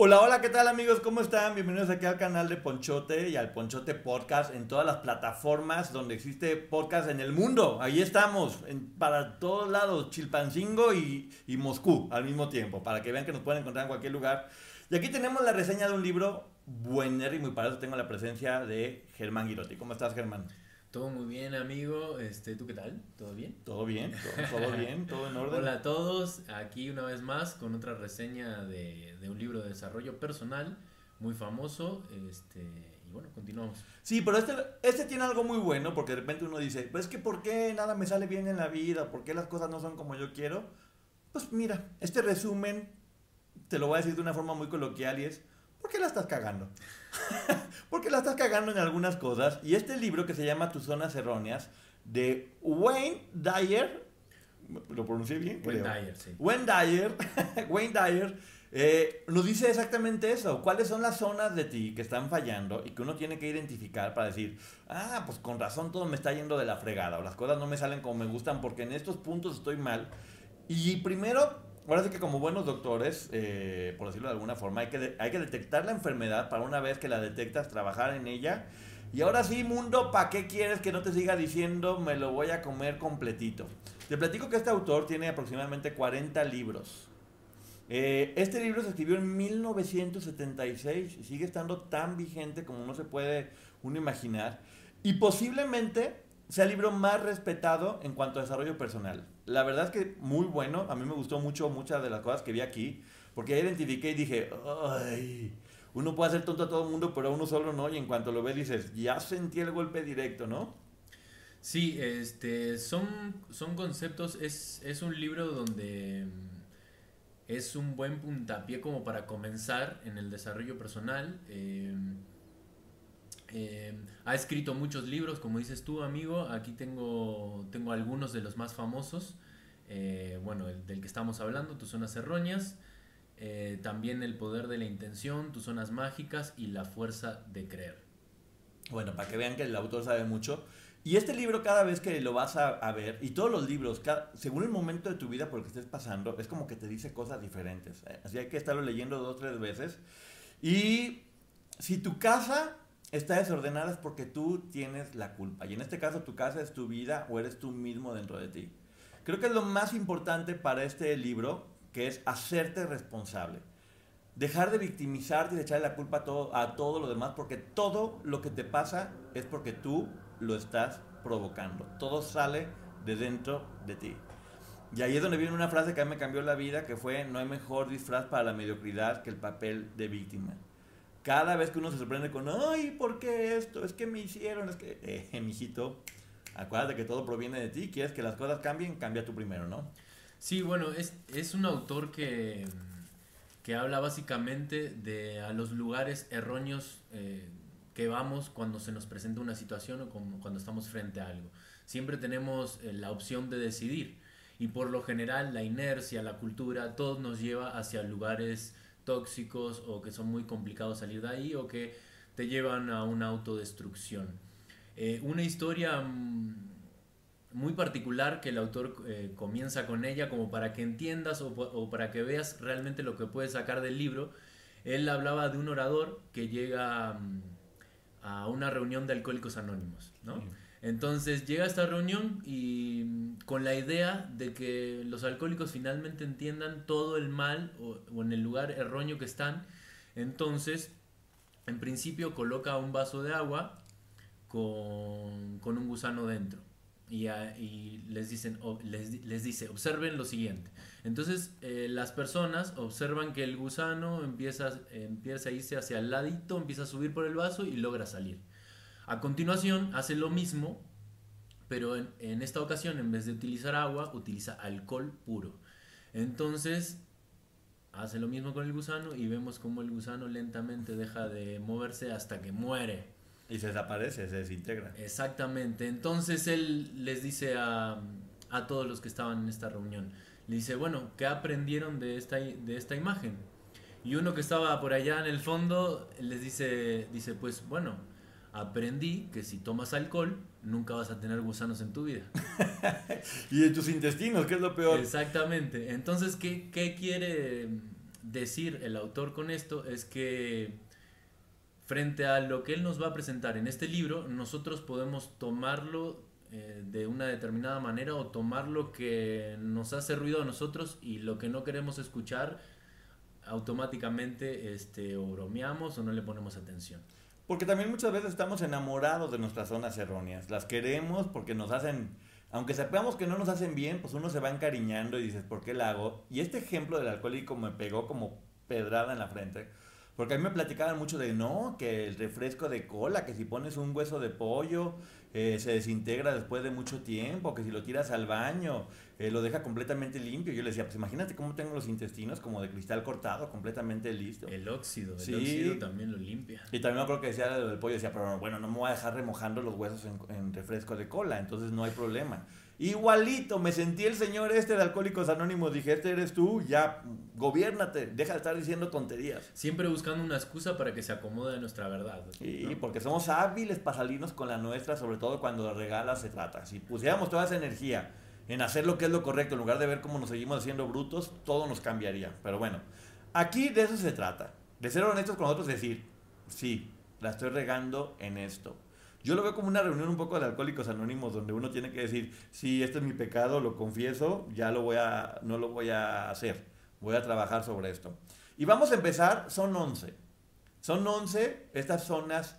Hola, hola, ¿qué tal amigos? ¿Cómo están? Bienvenidos aquí al canal de Ponchote y al Ponchote Podcast en todas las plataformas donde existe podcast en el mundo. Ahí estamos, para todos lados, Chilpancingo y, Moscú al mismo tiempo, para que vean que nos pueden encontrar en cualquier lugar. Y aquí tenemos la reseña de un libro buenérrimo y para eso tengo la presencia de Germán Girotti. ¿Cómo estás, Germán? Todo muy bien, amigo. Este, ¿Tú qué tal? ¿Todo bien? ¿Todo bien? ¿Todo, todo bien? ¿Todo en orden? Hola a todos, aquí una vez más con otra reseña de, de un libro de desarrollo personal muy famoso. Este, y bueno, continuamos. Sí, pero este, este tiene algo muy bueno porque de repente uno dice, pues es que ¿por qué nada me sale bien en la vida? ¿Por qué las cosas no son como yo quiero? Pues mira, este resumen te lo voy a decir de una forma muy coloquial y es, ¿por qué la estás cagando? porque la estás cagando en algunas cosas y este libro que se llama Tus zonas erróneas de Wayne Dyer, ¿lo pronuncié bien? Wayne Creo. Dyer, sí. Wayne Dyer, Wayne Dyer eh, nos dice exactamente eso. ¿Cuáles son las zonas de ti que están fallando y que uno tiene que identificar para decir, ah, pues con razón todo me está yendo de la fregada o las cosas no me salen como me gustan porque en estos puntos estoy mal? Y primero, sí que como buenos doctores, eh, por decirlo de alguna forma, hay que, hay que detectar la enfermedad para una vez que la detectas, trabajar en ella. Y ahora sí, mundo, ¿para qué quieres que no te siga diciendo me lo voy a comer completito? Te platico que este autor tiene aproximadamente 40 libros. Eh, este libro se escribió en 1976 y sigue estando tan vigente como no se puede uno imaginar. Y posiblemente sea el libro más respetado en cuanto a desarrollo personal. La verdad es que muy bueno. A mí me gustó mucho muchas de las cosas que vi aquí. Porque ya identifiqué y dije, ay, uno puede hacer tonto a todo el mundo, pero a uno solo no. Y en cuanto lo ves dices, ya sentí el golpe directo, ¿no? Sí, este, son, son conceptos, es, es un libro donde mm, es un buen puntapié como para comenzar en el desarrollo personal. eh, eh, ha escrito muchos libros, como dices tú, amigo. Aquí tengo, tengo algunos de los más famosos. Eh, bueno, el del que estamos hablando, Tus Zonas Erróneas. eh, también El Poder de la Intención, Tus Zonas Mágicas y La Fuerza de Creer. Bueno, para que vean que el autor sabe mucho. Y este libro cada vez que lo vas a, a ver, y todos los libros, cada- según el momento de tu vida por el que estés pasando, es como que te dice cosas diferentes. ¿eh? Así hay que estarlo leyendo dos, tres veces. Y si tu casa está desordenada es porque tú tienes la culpa. Y en este caso tu casa es tu vida o eres tú mismo dentro de ti. Creo que es lo más importante para este libro, que es hacerte responsable. Dejar de victimizarte y de echarle la culpa a todo, a todo lo demás, porque todo lo que te pasa es porque tú lo estás provocando. Todo sale de dentro de ti. Y ahí es donde viene una frase que a mí me cambió la vida, que fue, no hay mejor disfraz para la mediocridad que el papel de víctima. Cada vez que uno se sorprende con, ay, ¿por qué esto? Es que me hicieron, es que, eh, mijito, acuérdate que todo proviene de ti, quieres que las cosas cambien, cambia tú primero, ¿no? Sí, bueno, es, es un autor que, que habla básicamente de a los lugares erróneos eh, que vamos cuando se nos presenta una situación o como cuando estamos frente a algo. Siempre tenemos eh, la opción de decidir y por lo general la inercia, la cultura, todo nos lleva hacia lugares tóxicos o que son muy complicados salir de ahí o que te llevan a una autodestrucción. Eh, una historia mm, muy particular que el autor eh, comienza con ella como para que entiendas o, para que veas realmente lo que puedes sacar del libro. Él hablaba de un orador que llega mm, a una reunión de alcohólicos anónimos, ¿no? Entonces llega a esta reunión y con la idea de que los alcohólicos finalmente entiendan todo el mal o, o en el lugar erróneo que están. Entonces, en principio coloca un vaso de agua con, con un gusano dentro. Y, y les, dicen, les, les dice, observen lo siguiente. Entonces eh, las personas observan que el gusano empieza, empieza a irse hacia el ladito, empieza a subir por el vaso y logra salir. A continuación hace lo mismo, pero en, en esta ocasión en vez de utilizar agua, utiliza alcohol puro. Entonces hace lo mismo con el gusano y vemos como el gusano lentamente deja de moverse hasta que muere. Y se desaparece, se desintegra. Exactamente. Entonces él les dice a, a todos los que estaban en esta reunión, le dice, bueno, ¿qué aprendieron de esta, de esta imagen? Y uno que estaba por allá en el fondo les dice, dice, pues bueno, aprendí que si tomas alcohol nunca vas a tener gusanos en tu vida. Y en tus intestinos, que es lo peor. Exactamente. Entonces, ¿qué, qué quiere decir el autor con esto? Es que frente a lo que él nos va a presentar en este libro, nosotros podemos tomarlo eh, de una determinada manera o tomar lo que nos hace ruido a nosotros y lo que no queremos escuchar automáticamente este, o bromeamos o no le ponemos atención. Porque también muchas veces estamos enamorados de nuestras zonas erróneas. Las queremos porque nos hacen, aunque sepamos que no nos hacen bien, pues uno se va encariñando y dices, ¿por qué la hago? Y este ejemplo del alcohólico me pegó como pedrada en la frente. Porque a mí me platicaban mucho de, no, que el refresco de cola, que si pones un hueso de pollo, eh, se desintegra después de mucho tiempo, que si lo tiras al baño, eh, lo deja completamente limpio. Yo le decía, pues imagínate cómo tengo los intestinos como de cristal cortado, completamente listo. El óxido, el Sí. óxido también lo limpia. Y también me acuerdo que decía lo del pollo, decía, pero bueno, no me voy a dejar remojando los huesos en, en refresco de cola, entonces no hay problema. Igualito, me sentí el señor este de Alcohólicos Anónimos, dije, este eres tú, ya, gobiérnate, deja de estar diciendo tonterías. Siempre buscando una excusa para que se acomode a nuestra verdad. Y ¿no? porque somos hábiles para salirnos con la nuestra, sobre todo cuando de regalas se trata. Si pusiéramos toda esa energía en hacer lo que es lo correcto, en lugar de ver cómo nos seguimos haciendo brutos, todo nos cambiaría. Pero bueno, aquí de eso se trata. De ser honestos con nosotros y decir, sí, la estoy regando en esto. Yo lo veo como una reunión un poco de alcohólicos anónimos donde uno tiene que decir, sí, este es mi pecado, lo confieso, ya lo voy a, no lo voy a hacer, voy a trabajar sobre esto. Y vamos a empezar, son 11. Son 11 estas zonas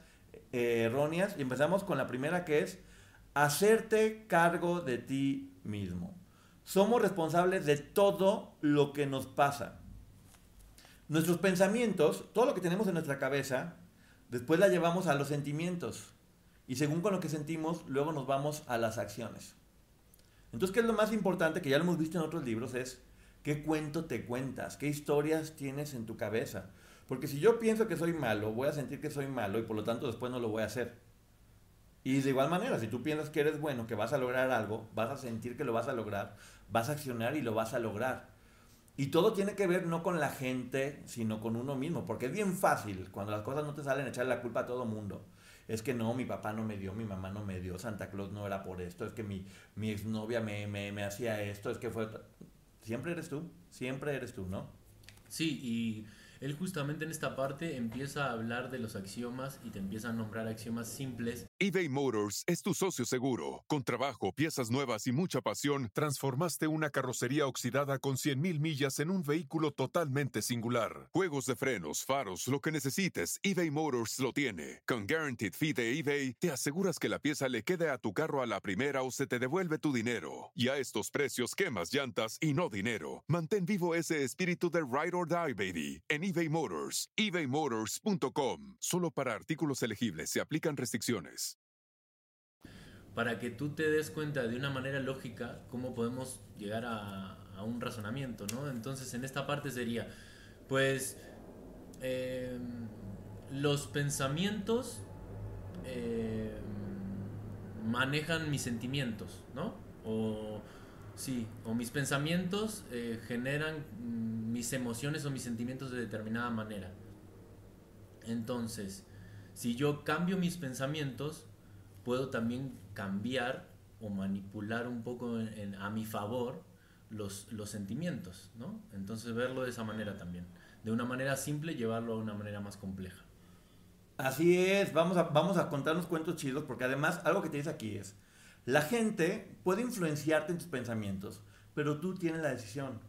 eh, erróneas y empezamos con la primera que es hacerte cargo de ti mismo. Somos responsables de todo lo que nos pasa. Nuestros pensamientos, todo lo que tenemos en nuestra cabeza, después la llevamos a los sentimientos. Y según con lo que sentimos, luego nos vamos a las acciones. Entonces, ¿qué es lo más importante que ya lo hemos visto en otros libros? Es qué cuento te cuentas, qué historias tienes en tu cabeza. Porque si yo pienso que soy malo, voy a sentir que soy malo y por lo tanto después no lo voy a hacer. Y de igual manera, si tú piensas que eres bueno, que vas a lograr algo, vas a sentir que lo vas a lograr, vas a accionar y lo vas a lograr. Y todo tiene que ver no con la gente, sino con uno mismo. Porque es bien fácil, cuando las cosas no te salen, echarle la culpa a todo mundo. Es que no, mi papá no me dio, mi mamá no me dio, Santa Claus no era por esto, es que mi, mi exnovia me, me, me hacía esto, es que fue... Siempre eres tú, siempre eres tú, ¿no? Sí, y él justamente en esta parte empieza a hablar de los axiomas y te empieza a nombrar axiomas simples. eBay Motors es tu socio seguro. Con trabajo, piezas nuevas y mucha pasión, transformaste una carrocería oxidada con 100.000 millas en un vehículo totalmente singular. Juegos de frenos, faros, lo que necesites, eBay Motors lo tiene. Con Guaranteed Fee de eBay, te aseguras que la pieza le quede a tu carro a la primera o se te devuelve tu dinero. Y a estos precios, quemas llantas y no dinero. Mantén vivo ese espíritu de Ride or Die, baby, en eBay Motors. ebaymotors.com. Solo para artículos elegibles se aplican restricciones. para que tú te des cuenta de una manera lógica cómo podemos llegar a, un razonamiento, ¿no? Entonces en esta parte sería, pues, eh, los pensamientos eh, manejan mis sentimientos, ¿no? O sí, o mis pensamientos eh, generan mm, mis emociones o mis sentimientos de determinada manera. Entonces, si yo cambio mis pensamientos, puedo también cambiar o manipular un poco a mi favor los, los sentimientos, ¿no? Entonces verlo de esa manera también. De una manera simple llevarlo a una manera más compleja. Así es, vamos a, vamos a contarnos cuentos chidos porque además algo que te dice aquí es, la gente puede influenciarte en tus pensamientos, pero tú tienes la decisión.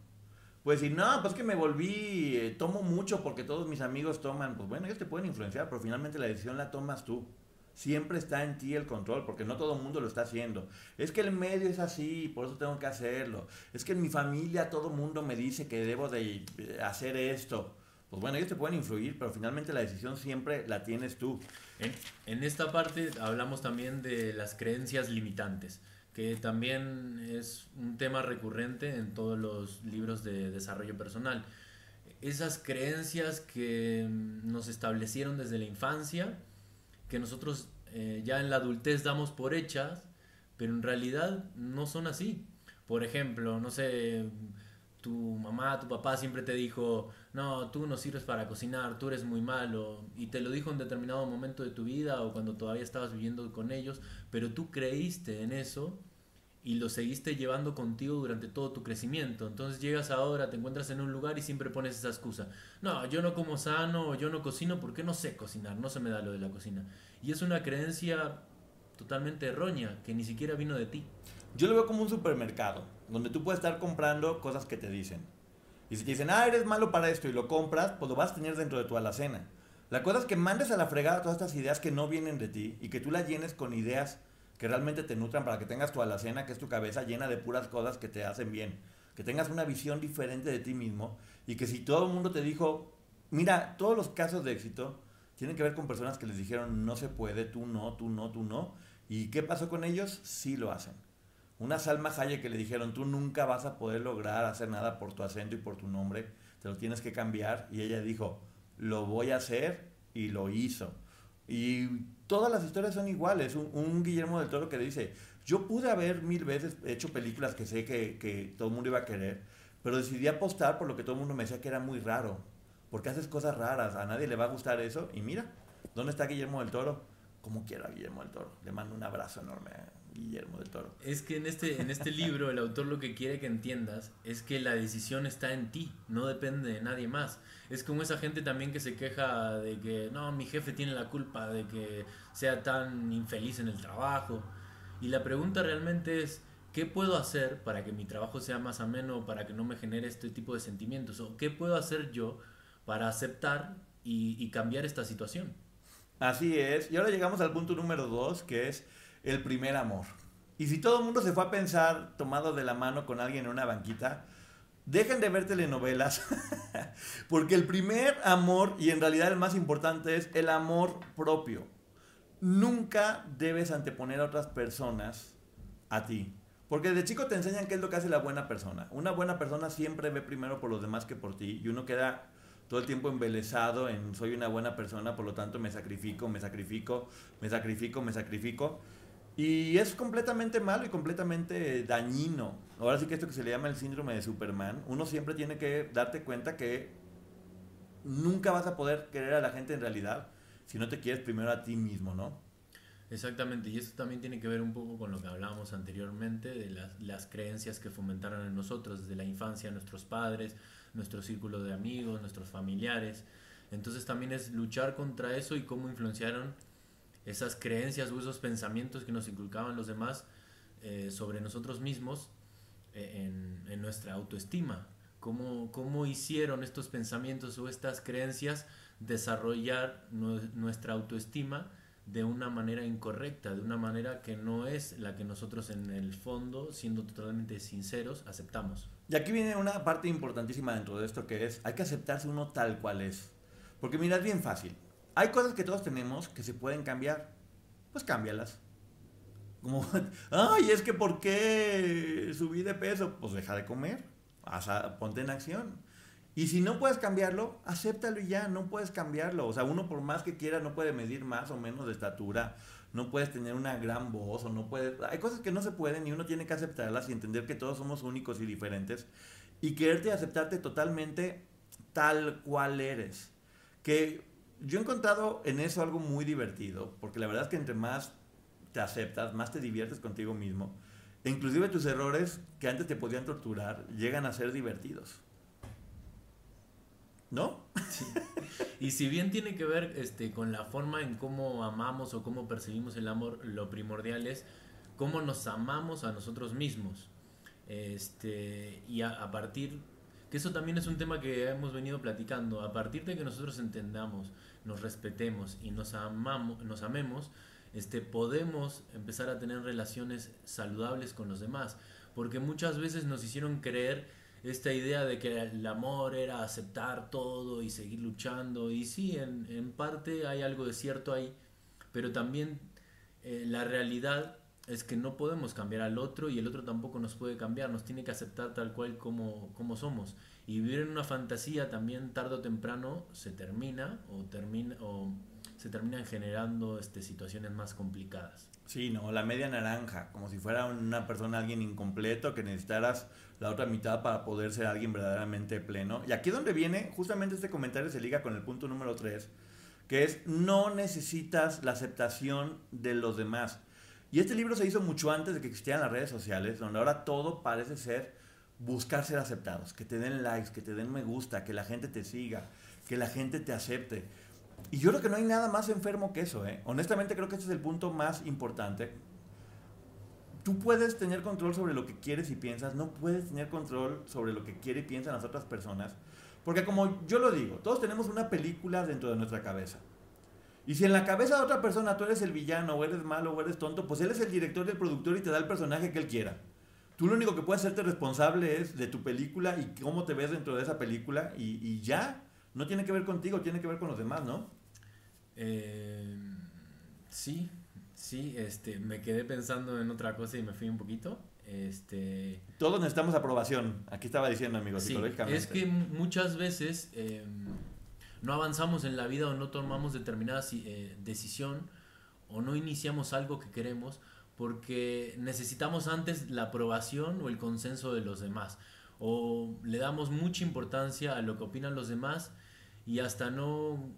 Puedes decir, no, pues que me volví, eh, tomo mucho porque todos mis amigos toman. Pues bueno, ellos te pueden influenciar, pero finalmente la decisión la tomas tú. Siempre está en ti el control, porque no todo el mundo lo está haciendo. Es que el medio es así, por eso tengo que hacerlo. Es que en mi familia todo el mundo me dice que debo de hacer esto. Pues bueno, ellos te pueden influir, pero finalmente la decisión siempre la tienes tú. En, en esta parte hablamos también de las creencias limitantes que también es un tema recurrente en todos los libros de desarrollo personal. Esas creencias que nos establecieron desde la infancia, que nosotros eh, ya en la adultez damos por hechas, pero en realidad no son así. Por ejemplo, no sé, tu mamá, tu papá siempre te dijo, no, tú no sirves para cocinar, tú eres muy malo, y te lo dijo en determinado momento de tu vida o cuando todavía estabas viviendo con ellos, pero tú creíste en eso y lo seguiste llevando contigo durante todo tu crecimiento. Entonces llegas ahora, te encuentras en un lugar y siempre pones esa excusa. No, yo no como sano, yo no cocino porque no sé cocinar, no se me da lo de la cocina. Y es una creencia totalmente errónea, que ni siquiera vino de ti. Yo lo veo como un supermercado, donde tú puedes estar comprando cosas que te dicen. Y si te dicen, ah, eres malo para esto y lo compras, pues lo vas a tener dentro de tu alacena. La cosa es que mandes a la fregada todas estas ideas que no vienen de ti y que tú las llenes con ideas que realmente te nutran para que tengas tu alacena, que es tu cabeza llena de puras cosas que te hacen bien. Que tengas una visión diferente de ti mismo y que si todo el mundo te dijo, mira, todos los casos de éxito tienen que ver con personas que les dijeron, no se puede, tú no, tú no, tú no. ¿Y qué pasó con ellos? Sí lo hacen. Una Salma Hayek que le dijeron, tú nunca vas a poder lograr hacer nada por tu acento y por tu nombre, te lo tienes que cambiar. Y ella dijo, lo voy a hacer y lo hizo. Y todas las historias son iguales. Un, Guillermo del Toro que dice, yo pude haber mil veces hecho películas que sé que, que todo el mundo iba a querer, pero decidí apostar por lo que todo el mundo me decía que era muy raro. Porque haces cosas raras, a nadie le va a gustar eso. Y mira, ¿dónde está Guillermo del Toro? Como quiera Guillermo del Toro. Le mando un abrazo enorme. Guillermo del Toro. Es que en este, en este libro el autor lo que quiere que entiendas es que la decisión está en ti, no depende de nadie más. Es como esa gente también que se queja de que no, mi jefe tiene la culpa de que sea tan infeliz en el trabajo. Y la pregunta realmente es, ¿qué puedo hacer para que mi trabajo sea más ameno, para que no me genere este tipo de sentimientos? ¿O qué puedo hacer yo para aceptar y, y cambiar esta situación? Así es. Y ahora llegamos al punto número dos, que es el primer amor. Y si todo el mundo se fue a pensar tomado de la mano con alguien en una banquita, dejen de ver telenovelas, porque el primer amor, y en realidad el más importante, es el amor propio. Nunca debes anteponer a otras personas a ti. Porque de chico te enseñan qué es lo que hace la buena persona. Una buena persona siempre ve primero por los demás que por ti. Y uno queda todo el tiempo embelesado en soy una buena persona, por lo tanto me sacrifico, me sacrifico, me sacrifico, me sacrifico. Y es completamente malo y completamente dañino. Ahora sí que esto que se le llama el síndrome de Superman, uno siempre tiene que darte cuenta que nunca vas a poder querer a la gente en realidad si no te quieres primero a ti mismo, ¿no? Exactamente, y esto también tiene que ver un poco con lo que hablábamos anteriormente, de las, las creencias que fomentaron en nosotros desde la infancia, nuestros padres, nuestro círculo de amigos, nuestros familiares. Entonces también es luchar contra eso y cómo influenciaron esas creencias o esos pensamientos que nos inculcaban los demás eh, sobre nosotros mismos eh, en, nuestra autoestima. ¿Cómo, ¿Cómo hicieron estos pensamientos o estas creencias desarrollar nuestra autoestima de una manera incorrecta, de una manera que no es la que nosotros en el fondo, siendo totalmente sinceros, aceptamos. Y aquí viene una parte importantísima dentro de esto que es, hay que aceptarse uno tal cual es. Porque mira, es bien fácil hay cosas que todos tenemos que se pueden cambiar. Pues cámbialas. Como, ay, es que ¿por qué subí de peso? Pues deja de comer. ponte en acción. Y si no puedes cambiarlo, acéptalo y ya, no puedes cambiarlo. O sea, uno por más que quiera no puede medir más o menos de estatura, no puedes tener una gran voz o no puedes... Hay cosas que no se pueden y uno tiene que aceptarlas y entender que todos somos únicos y diferentes y quererte y aceptarte totalmente tal cual eres. Que yo he encontrado en eso algo muy divertido, porque la verdad es que entre más te aceptas, más te diviertes contigo mismo. E inclusive tus errores que antes te podían torturar llegan a ser divertidos. ¿No? Y si bien tiene que ver este, con la forma en cómo amamos o cómo percibimos el amor, lo primordial es cómo nos amamos a nosotros mismos. Este, y a, a partir, que eso también es un tema que hemos venido platicando, a partir de que nosotros entendamos, nos respetemos y nos, amamos, nos amemos, este, podemos empezar a tener relaciones saludables con los demás. Porque muchas veces nos hicieron creer esta idea de que el amor era aceptar todo y seguir luchando. Y sí, en, en parte hay algo de cierto ahí, pero también eh, la realidad es que no podemos cambiar al otro y el otro tampoco nos puede cambiar, nos tiene que aceptar tal cual como, como somos. Y vivir en una fantasía también tarde o temprano se termina o, termina, o se terminan generando este, situaciones más complicadas. Sí, no, la media naranja, como si fuera una persona, alguien incompleto, que necesitaras la otra mitad para poder ser alguien verdaderamente pleno. Y aquí es donde viene, justamente este comentario se liga con el punto número 3, que es no necesitas la aceptación de los demás. Y este libro se hizo mucho antes de que existieran las redes sociales, donde ahora todo parece ser buscar ser aceptados, que te den likes, que te den me gusta, que la gente te siga, que la gente te acepte. Y yo creo que no hay nada más enfermo que eso, ¿eh? Honestamente creo que ese es el punto más importante. Tú puedes tener control sobre lo que quieres y piensas, no puedes tener control sobre lo que quiere y piensan las otras personas. Porque como yo lo digo, todos tenemos una película dentro de nuestra cabeza. Y si en la cabeza de otra persona tú eres el villano, o eres malo, o eres tonto, pues él es el director y el productor y te da el personaje que él quiera. Tú lo único que puedes hacerte responsable es de tu película y cómo te ves dentro de esa película y, y ya. No tiene que ver contigo, tiene que ver con los demás, ¿no? Eh, sí, sí, este, me quedé pensando en otra cosa y me fui un poquito. Este, Todos necesitamos aprobación. Aquí estaba diciendo, amigo, sí, psicológicamente. es que muchas veces eh, no avanzamos en la vida o no tomamos determinada eh, decisión o no iniciamos algo que queremos porque necesitamos antes la aprobación o el consenso de los demás o le damos mucha importancia a lo que opinan los demás y hasta no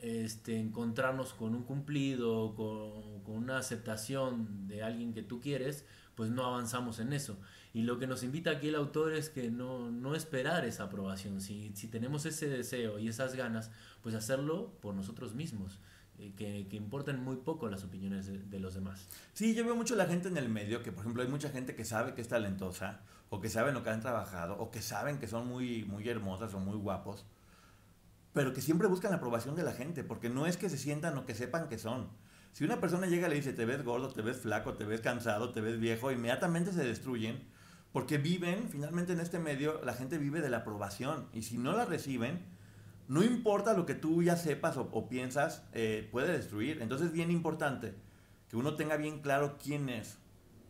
este, encontrarnos con un cumplido, con, con, una aceptación de alguien que tú quieres, pues no avanzamos en eso. Y lo que nos invita aquí el autor es que no, no esperar esa aprobación. Si, si, tenemos ese deseo y esas ganas, pues hacerlo por nosotros mismos. Eh, que, que, importen muy poco las opiniones de, los demás. Sí, yo veo mucho la gente en el medio, que por ejemplo hay mucha gente que sabe que es talentosa, o que saben lo que han trabajado, o que saben que son muy, muy hermosas o muy guapos, pero que siempre buscan la aprobación de la gente, porque no es que se sientan o que sepan que son. Si una persona llega y le dice, te ves gordo, te ves flaco, te ves cansado, te ves viejo, inmediatamente se destruyen, porque viven, finalmente en este medio, la gente vive de la aprobación, y si no la reciben, no importa lo que tú ya sepas o, piensas, eh, puede destruir. Entonces es bien importante que uno tenga bien claro quién es,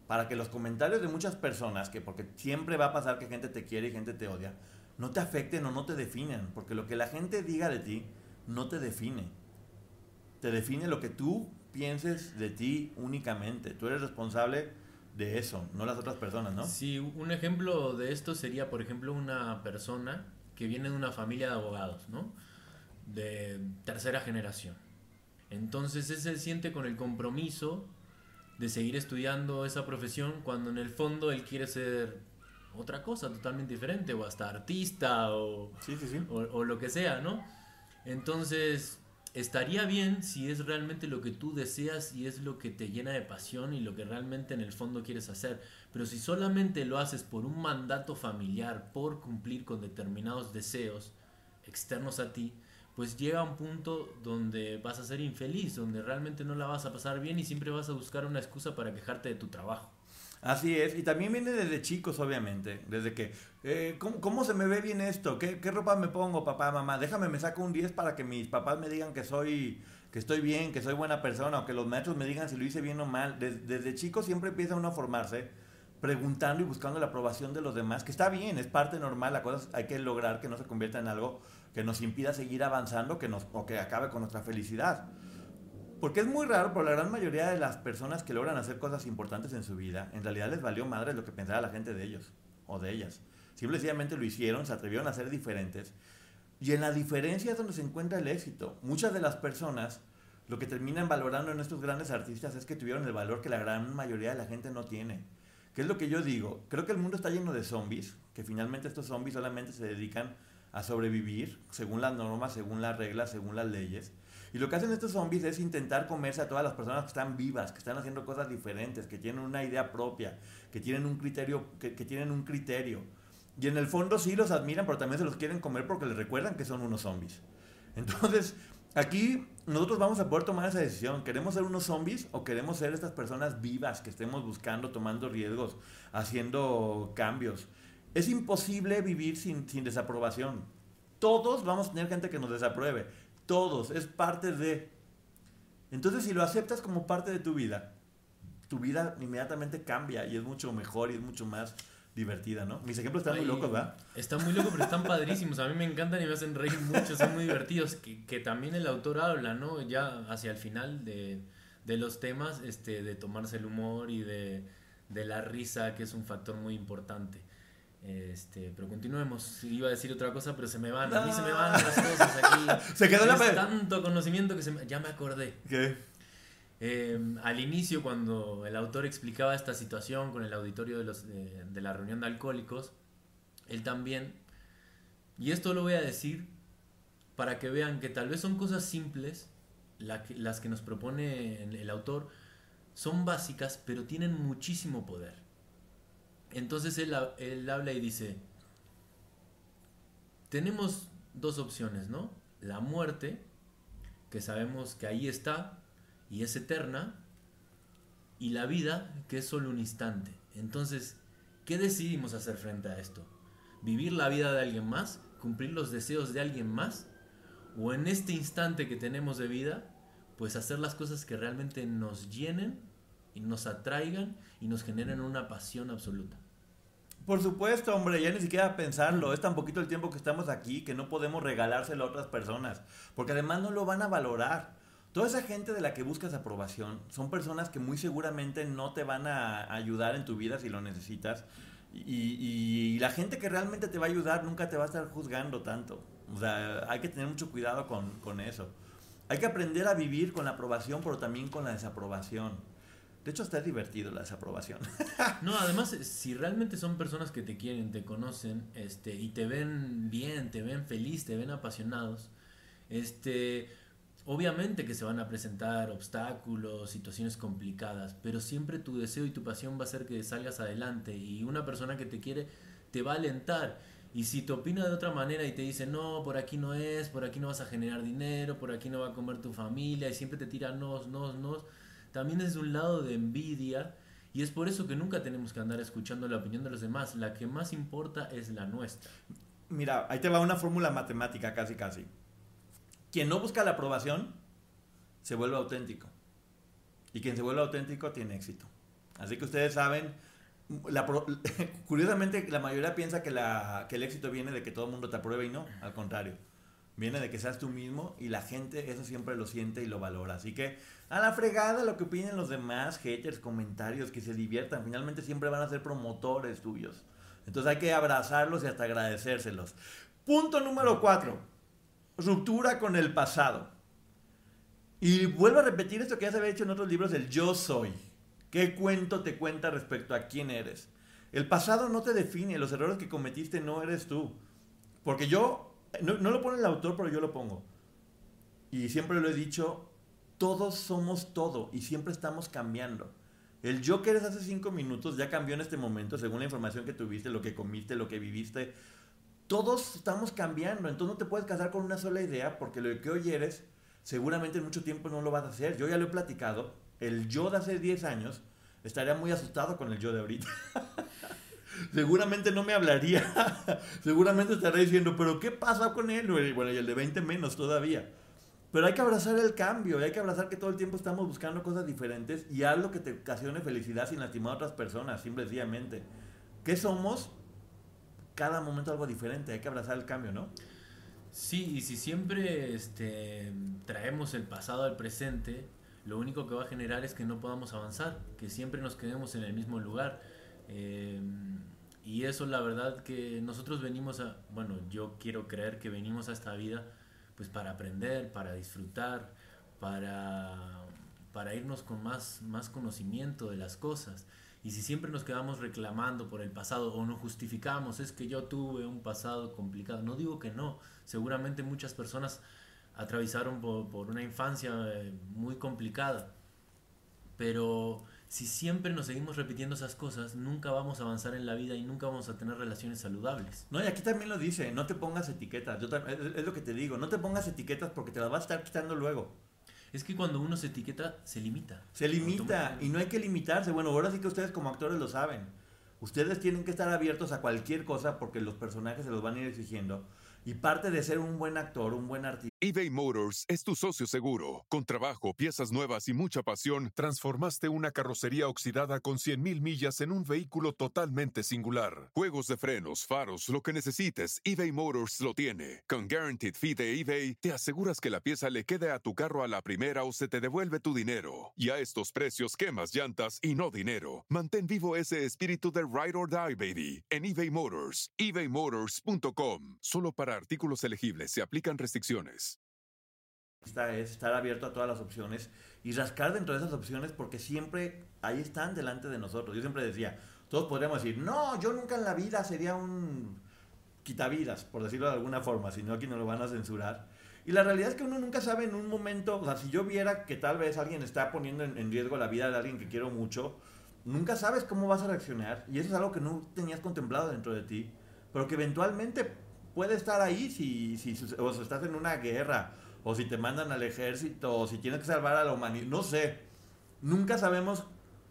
para que los comentarios de muchas personas, que porque siempre va a pasar que gente te quiere y gente te odia, no te afecten o no te definen, porque lo que la gente diga de ti no te define. Te define lo que tú pienses de ti únicamente. Tú eres responsable de eso, no las otras personas, ¿no? Sí, un ejemplo de esto sería, por ejemplo, una persona que viene de una familia de abogados, ¿no? De tercera generación. Entonces él se siente con el compromiso de seguir estudiando esa profesión cuando en el fondo él quiere ser otra cosa totalmente diferente, o hasta artista, o, sí, sí, sí. o, o, lo que sea, ¿no? Entonces, estaría bien si es realmente lo que tú deseas y es lo que te llena de pasión y lo que realmente en el fondo quieres hacer. Pero si solamente lo haces por un mandato familiar, por cumplir con determinados deseos externos a ti, pues llega un punto donde vas a ser infeliz, donde realmente no la vas a pasar bien y siempre vas a buscar una excusa para quejarte de tu trabajo. Así es, y también viene desde chicos, obviamente, desde que, eh, ¿cómo, ¿cómo, se me ve bien esto? ¿Qué, ¿Qué, ropa me pongo, papá, mamá? Déjame, me saco un 10 para que mis papás me digan que soy, que estoy bien, que soy buena persona, o que los maestros me digan si lo hice bien o mal. Desde, desde chico siempre empieza uno a formarse, preguntando y buscando la aprobación de los demás, que está bien, es parte normal, la cosa hay que lograr que no se convierta en algo que nos impida seguir avanzando, que nos, o que acabe con nuestra felicidad. Porque es muy raro, pero la gran mayoría de las personas que logran hacer cosas importantes en su vida, en realidad les valió madre lo que pensaba la gente de ellos o de ellas. Simplemente lo hicieron, se atrevieron a ser diferentes. Y en la diferencia es donde se encuentra el éxito. Muchas de las personas lo que terminan valorando en estos grandes artistas es que tuvieron el valor que la gran mayoría de la gente no tiene. ¿Qué es lo que yo digo? Creo que el mundo está lleno de zombies, que finalmente estos zombies solamente se dedican a sobrevivir, según las normas, según las reglas, según las leyes. Y lo que hacen estos zombies es intentar comerse a todas las personas que están vivas, que están haciendo cosas diferentes, que tienen una idea propia, que tienen un criterio, que, tienen un criterio. Y en el fondo sí los admiran, pero también se los quieren comer porque les recuerdan que son unos zombies. Entonces, aquí nosotros vamos a poder tomar esa decisión. ¿Queremos ser unos zombies o queremos ser estas personas vivas que estemos buscando, tomando riesgos, haciendo cambios? Es imposible vivir sin, sin desaprobación. Todos vamos a tener gente que nos desapruebe. Todos. Es parte de... Entonces, si lo aceptas como parte de tu vida, tu vida inmediatamente cambia y es mucho mejor y es mucho más divertida, ¿no? Mis ejemplos están muy locos, ¿verdad? Están muy locos, pero están padrísimos. A mí me encantan y me hacen reír mucho, son muy divertidos. Que, que también el autor habla, ¿no? Ya hacia el final de, de los temas, este, de tomarse el humor y de, de, la risa, que es un factor muy importante. Este, pero continuemos. Iba a decir otra cosa, pero se me van. A mí se me van las cosas aquí. se quedó la tanto conocimiento que se me, ya me acordé. ¿Qué? Eh, al inicio, cuando el autor explicaba esta situación con el auditorio de, los, de, la reunión de alcohólicos, él también, y esto lo voy a decir para que vean que tal vez son cosas simples, las que nos propone el autor, son básicas, pero tienen muchísimo poder. Entonces él, habla y dice, tenemos dos opciones, ¿no? La muerte, que sabemos que ahí está, y es eterna, y la vida que es solo un instante. Entonces, ¿qué decidimos hacer frente a esto? ¿Vivir la vida de alguien más? ¿Cumplir los deseos de alguien más? ¿O en este instante que tenemos de vida, pues hacer las cosas que realmente nos llenen y nos atraigan y nos generen una pasión absoluta? Por supuesto, hombre, ya ni siquiera pensarlo. Es tan poquito el tiempo que estamos aquí que no podemos regalárselo a otras personas. Porque además no lo van a valorar. Toda esa gente de la que buscas aprobación son personas que muy seguramente no te van a ayudar en tu vida si lo necesitas. Y, la gente que realmente te va a ayudar nunca te va a estar juzgando tanto. O sea, hay que tener mucho cuidado con, con eso. Hay que aprender a vivir con la aprobación, pero también con la desaprobación. De hecho, está divertido la desaprobación. no, además, si realmente son personas que te quieren, te conocen, este, y te ven bien, te ven feliz, te ven apasionados, este, Obviamente que se van a presentar obstáculos, situaciones complicadas, pero siempre tu deseo y tu pasión va a ser que salgas adelante y una persona que te quiere te va a alentar. Y si te opina de otra manera y te dice, no, por aquí no es, por aquí no vas a generar dinero, por aquí no va a comer tu familia y siempre te tira nos, nos, nos, también es un lado de envidia y es por eso que nunca tenemos que andar escuchando la opinión de los demás. La que más importa es la nuestra. Mira, ahí te va una fórmula matemática casi casi. Quien no busca la aprobación se vuelve auténtico. Y quien se vuelve auténtico tiene éxito. Así que ustedes saben, curiosamente la mayoría piensa que, que el éxito viene de que todo el mundo te apruebe y no, al contrario. Viene de que seas tú mismo y la gente eso siempre lo siente y lo valora. Así que a la fregada lo que opinen los demás, haters, comentarios, que se diviertan. Finalmente siempre van a ser promotores tuyos. Entonces hay que abrazarlos y hasta agradecérselos. Punto número cuatro ruptura con el pasado. Y vuelvo a repetir esto que ya se había hecho en otros libros, el yo soy. ¿Qué cuento te cuenta respecto a quién eres? El pasado no te define, los errores que cometiste no eres tú. Porque yo, no, lo pone el autor, pero yo lo pongo. Y siempre lo he dicho, todos somos todo y siempre estamos cambiando. El yo que eres hace cinco minutos ya cambió en este momento, según la información que tuviste, lo que comiste, lo que viviste, todos estamos cambiando, entonces no te puedes casar con una sola idea porque lo que hoy eres, seguramente en mucho tiempo no lo vas a hacer. Yo ya lo he platicado, el yo de hace 10 años estaría muy asustado con el yo de ahorita. seguramente no me hablaría, seguramente estaría diciendo, pero ¿qué pasa con él? Bueno, y el de 20 menos todavía. Pero hay que abrazar el cambio, hay que abrazar que todo el tiempo estamos buscando cosas diferentes y haz lo que te ocasione felicidad sin lastimar a otras personas, simplemente. ¿Qué somos? cada momento algo diferente, hay que abrazar el cambio, ¿no? Sí, y si siempre este, traemos el pasado al presente, lo único que va a generar es que no podamos avanzar, que siempre nos quedemos en el mismo lugar. Eh, y eso la verdad que nosotros venimos a, bueno, yo quiero creer que venimos a esta vida pues para aprender, para disfrutar, para, para irnos con más, más conocimiento de las cosas. Y si siempre nos quedamos reclamando por el pasado o nos justificamos, es que yo tuve un pasado complicado. No digo que no, seguramente muchas personas atravesaron por, por una infancia eh, muy complicada, pero si siempre nos seguimos repitiendo esas cosas, nunca vamos a avanzar en la vida y nunca vamos a tener relaciones saludables. No, y aquí también lo dice, no te pongas etiquetas. Yo es, es lo que te digo, no te pongas etiquetas porque te las vas a estar quitando luego. Es que cuando uno se etiqueta, se limita. Se limita y no hay que limitarse. Bueno, ahora sí que ustedes como actores lo saben. Ustedes tienen que estar abiertos a cualquier cosa porque los personajes se los van a ir exigiendo. Y parte de ser un buen actor, un buen artista. eBay Motors es tu socio seguro. Con trabajo, piezas nuevas y mucha pasión, transformaste una carrocería oxidada con 100.000 millas en un vehículo totalmente singular. Juegos de frenos, faros, lo que necesites, eBay Motors lo tiene. Con Guaranteed Fee de eBay, te aseguras que la pieza le quede a tu carro a la primera o se te devuelve tu dinero. Y a estos precios, quemas llantas y no dinero. Mantén vivo ese espíritu de Ride or Die, baby, en eBay Motors. ebaymotors.com. Solo para artículos elegibles se aplican restricciones. Es estar abierto a todas las opciones y rascar dentro de esas opciones porque siempre ahí están delante de nosotros. Yo siempre decía, todos podríamos decir, no, yo nunca en la vida sería un quitavidas, por decirlo de alguna forma, si no aquí no lo van a censurar. Y la realidad es que uno nunca sabe en un momento, o sea, si yo viera que tal vez alguien está poniendo en, en riesgo la vida de alguien que quiero mucho, nunca sabes cómo vas a reaccionar y eso es algo que no tenías contemplado dentro de ti, pero que eventualmente puede estar ahí si, si, o estás en una guerra, o si te mandan al ejército, o si tienes que salvar a la humanidad, no sé. Nunca sabemos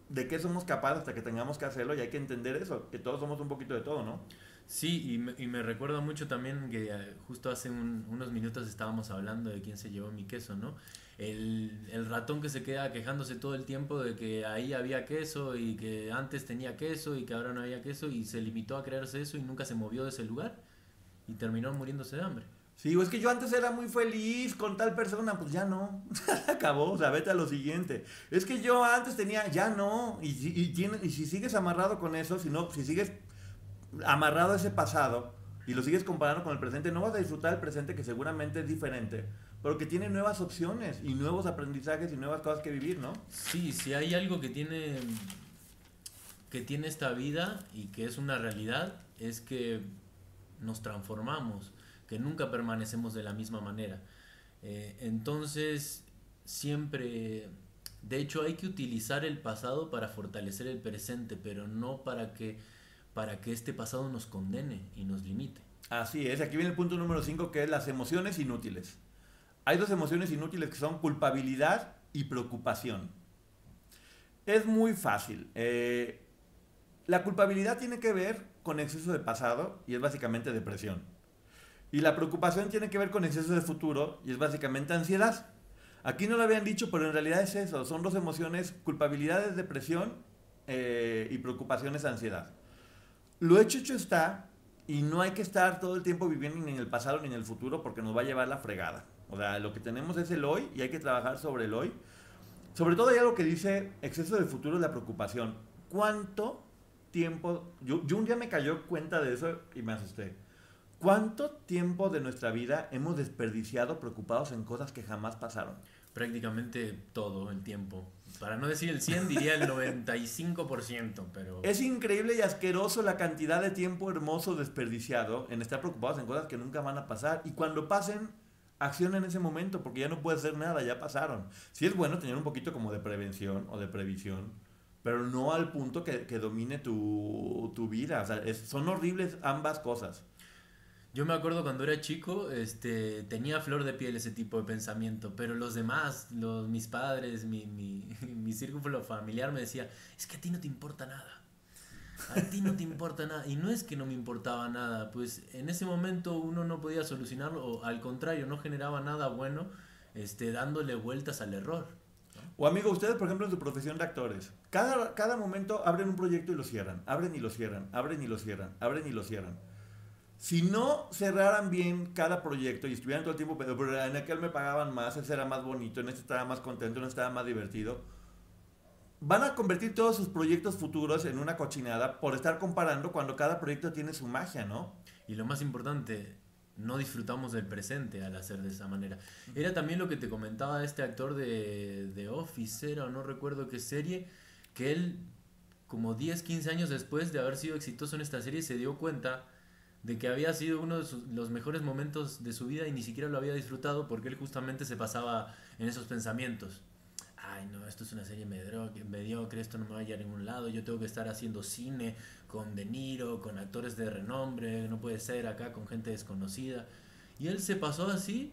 de qué somos capaces hasta que tengamos que hacerlo y hay que entender eso, que todos somos un poquito de todo, ¿no? Sí, y me, y me recuerda mucho también que eh, justo hace un- unos minutos estábamos hablando de quién se llevó mi queso, ¿no? El, el ratón que se queda quejándose todo el tiempo de que ahí había queso y que antes tenía queso y que ahora no había queso y se limitó a creerse eso y nunca se movió de ese lugar y terminó muriéndose de hambre. Sí, o es que yo antes era muy feliz con tal persona, pues ya no, acabó, o sea, vete a lo siguiente. Es que yo antes tenía, ya no, y, si- y, tiene- y si sigues amarrado con eso, si no, si sigues amarrado a ese pasado y lo sigues comparando con el presente, no vas a disfrutar el presente que seguramente es diferente, pero que tiene nuevas opciones y nuevos aprendizajes y nuevas cosas que vivir, ¿no? Sí, si hay algo que tiene que tiene esta vida y que es una realidad es que nos transformamos, que nunca permanecemos de la misma manera. Eh, entonces, siempre, de hecho, hay que utilizar el pasado para fortalecer el presente, pero no para que para que este pasado nos condene y nos limite. Así es, aquí viene el punto número 5 que es las emociones inútiles. Hay dos emociones inútiles que son culpabilidad y preocupación. Es muy fácil. eh, la culpabilidad tiene que ver con exceso de pasado y es básicamente depresión. Y la preocupación tiene que ver con exceso de futuro y es básicamente ansiedad. Aquí no lo habían dicho, pero en realidad es eso. Son dos emociones, culpabilidad es depresión eh, y preocupación es ansiedad. Lo hecho hecho está y no hay que estar todo el tiempo viviendo ni en el pasado ni en el futuro porque nos va a llevar la fregada. O sea, lo que tenemos es el hoy y hay que trabajar sobre el hoy. Sobre todo hay algo que dice exceso de futuro es la preocupación. ¿Cuánto tiempo? Yo, yo un día me cayó cuenta de eso y me asusté. ¿Cuánto tiempo de nuestra vida hemos desperdiciado preocupados en cosas que jamás pasaron? Prácticamente todo el tiempo. Para no decir el 100, diría el 95%, pero... Es increíble y asqueroso la cantidad de tiempo hermoso desperdiciado en estar preocupados en cosas que nunca van a pasar. Y cuando pasen, acciona en ese momento, porque ya no puede hacer nada, ya pasaron. Sí es bueno tener un poquito como de prevención o de previsión, pero no al punto que, que domine tu, tu vida. O sea, es- son horribles ambas cosas. Yo me acuerdo cuando era chico, este, tenía flor de piel ese tipo de pensamiento, pero los demás, los, mis padres, mi, mi, mi círculo familiar me decía, es que a ti no te importa nada. A ti no te importa nada. Y no es que no me importaba nada, pues en ese momento uno no podía solucionarlo, o al contrario, no generaba nada bueno este, dándole vueltas al error. O amigo, ustedes, por ejemplo, en su profesión de actores, cada, cada momento abren un proyecto y lo cierran, abren y lo cierran, abren y lo cierran, abren y lo cierran. Si no cerraran bien cada proyecto y estuvieran todo el tiempo, pero en aquel me pagaban más, ese era más bonito, en este estaba más contento, en este estaba más divertido, van a convertir todos sus proyectos futuros en una cochinada por estar comparando cuando cada proyecto tiene su magia, ¿no? Y lo más importante, no disfrutamos del presente al hacer de esa manera. Era también lo que te comentaba este actor de, de Office, era, o no recuerdo qué serie, que él como 10, 15 años después de haber sido exitoso en esta serie, se dio cuenta de que había sido uno de los mejores momentos de su vida y ni siquiera lo había disfrutado porque él justamente se pasaba en esos pensamientos. Ay, no, esto es una serie mediocre, esto no me va a ir a ningún lado, yo tengo que estar haciendo cine con De Niro, con actores de renombre, no puede ser acá con gente desconocida. Y él se pasó así,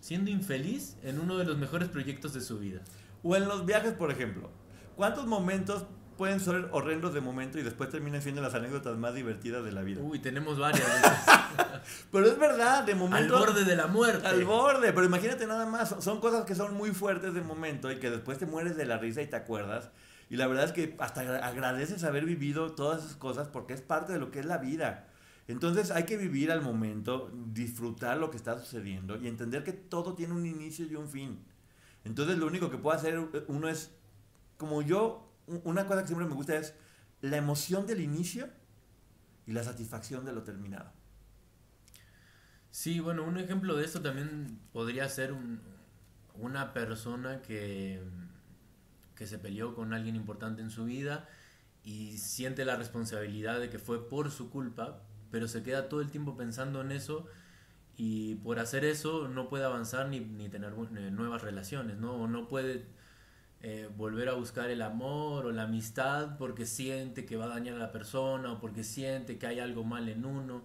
siendo infeliz en uno de los mejores proyectos de su vida. O en los viajes, por ejemplo. ¿Cuántos momentos pueden ser horrendos de momento y después terminan siendo las anécdotas más divertidas de la vida? Uy, tenemos varias. pero es verdad, de momento. Al borde de la muerte. Al borde, pero imagínate nada más. Son cosas que son muy fuertes de momento y que después te mueres de la risa y te acuerdas. Y la verdad es que hasta agradeces haber vivido todas esas cosas porque es parte de lo que es la vida. Entonces hay que vivir al momento, disfrutar lo que está sucediendo y entender que todo tiene un inicio y un fin. Entonces lo único que puede hacer uno es, como yo, una cosa que siempre me gusta es la emoción del inicio y la satisfacción de lo terminado. Sí, bueno, un ejemplo de esto también podría ser una persona que, que se peleó con alguien importante en su vida y siente la responsabilidad de que fue por su culpa, pero se queda todo el tiempo pensando en eso y por hacer eso no puede avanzar ni, ni tener nuevas relaciones, ¿no? no puede eh, volver a buscar el amor o la amistad porque siente que va a dañar a la persona o porque siente que hay algo mal en uno.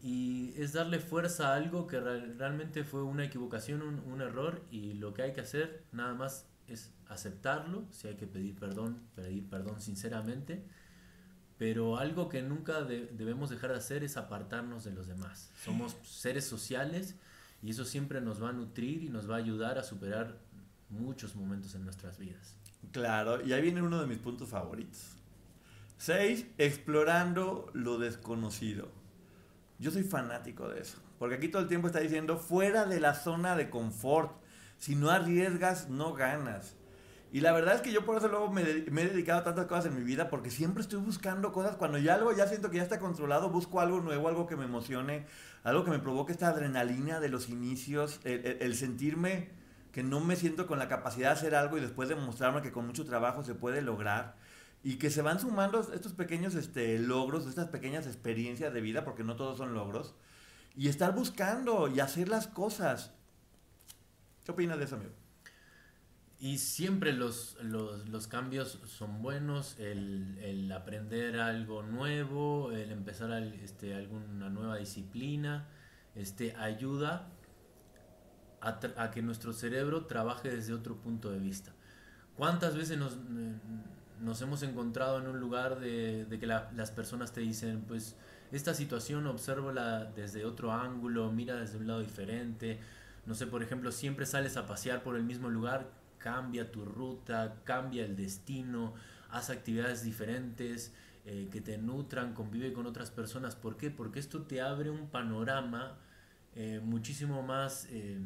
Y es darle fuerza a algo que realmente fue una equivocación, un, un error y lo que hay que hacer nada más es aceptarlo, si hay que pedir perdón, pedir perdón sinceramente pero algo que nunca debemos dejar de hacer es apartarnos de los demás. Somos seres sociales y eso siempre nos va a nutrir y nos va a ayudar a superar muchos momentos en nuestras vidas. Claro, y ahí viene uno de mis puntos favoritos. Seis, explorando lo desconocido. Yo soy fanático de eso, porque aquí todo el tiempo está diciendo fuera de la zona de confort. Si no arriesgas, no ganas. Y la verdad es que yo por eso luego me, me, he dedicado a tantas cosas en mi vida, porque siempre estoy buscando cosas. Cuando ya algo ya siento que ya está controlado, busco algo nuevo, algo que me emocione, algo que me provoque esta adrenalina de los inicios, el, sentirme que no me siento con la capacidad de hacer algo y después demostrarme que con mucho trabajo se puede lograr. Y que se van sumando estos pequeños este, logros, estas pequeñas experiencias de vida, porque no todos son logros. Y estar buscando y hacer las cosas. ¿Qué opinas de eso, amigo? Y siempre los, los, cambios son buenos, el, aprender algo nuevo, el empezar este, alguna nueva disciplina, este, ayuda a, que nuestro cerebro trabaje desde otro punto de vista. ¿Cuántas veces nos, nos hemos encontrado en un lugar de, que las personas te dicen, pues esta situación observola desde otro ángulo, mira desde un lado diferente? No sé, por ejemplo, siempre sales a pasear por el mismo lugar, cambia tu ruta, cambia el destino, haz actividades diferentes eh, que te nutran, convive con otras personas. ¿Por qué? Porque esto te abre un panorama eh, muchísimo más eh,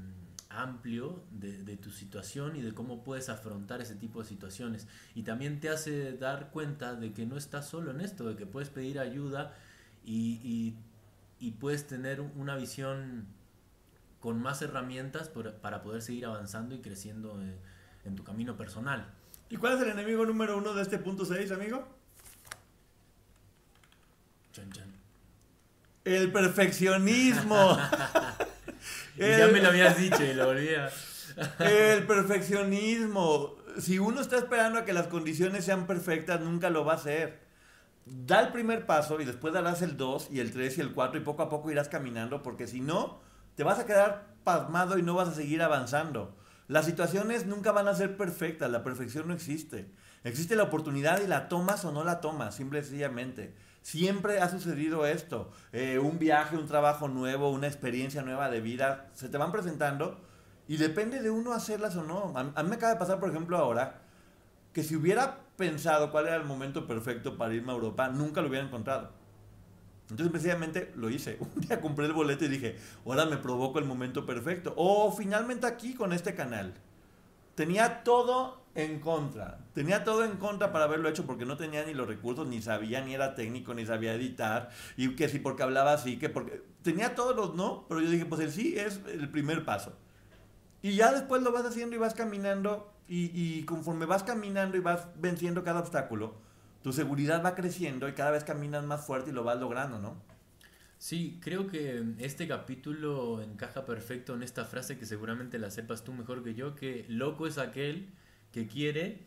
amplio de, de, tu situación y de cómo puedes afrontar ese tipo de situaciones. Y también te hace dar cuenta de que no estás solo en esto, de que puedes pedir ayuda y, y, y puedes tener una visión con más herramientas para poder seguir avanzando y creciendo en tu camino personal. ¿Y cuál es el enemigo número uno de este punto 6, amigo? Chan, chan. El perfeccionismo. Ya me lo habías dicho y lo olvidé. el perfeccionismo. Si uno está esperando a que las condiciones sean perfectas, nunca lo va a hacer. Da el primer paso y después darás el 2 y el 3 y el 4 y poco a poco irás caminando porque si no, te vas a quedar pasmado y no vas a seguir avanzando. Las situaciones nunca van a ser perfectas, la perfección no existe. Existe la oportunidad y la tomas o no la tomas, simple y sencillamente. Siempre ha sucedido esto. Eh, un viaje, un trabajo nuevo, una experiencia nueva de vida, se te van presentando y depende de uno hacerlas o no. A, mí me acaba de pasar, por ejemplo, ahora, que si hubiera pensado cuál era el momento perfecto para irme a Europa, nunca lo hubiera encontrado. Entonces, precisamente lo hice. Un día compré el boleto y dije, ahora me provoco el momento perfecto. O finalmente aquí con este canal. Tenía todo en contra. Tenía todo en contra para haberlo hecho porque no tenía ni los recursos, ni sabía, ni era técnico, ni sabía editar. Y que sí, porque hablaba así, que porque... Tenía todos los no, pero yo dije, pues el sí es el primer paso. Y ya después lo vas haciendo y vas caminando. Y, y conforme vas caminando y vas venciendo cada obstáculo, tu seguridad va creciendo y cada vez caminas más fuerte y lo vas logrando, ¿no? Sí, creo que este capítulo encaja perfecto en esta frase que seguramente la sepas tú mejor que yo, que loco es aquel que quiere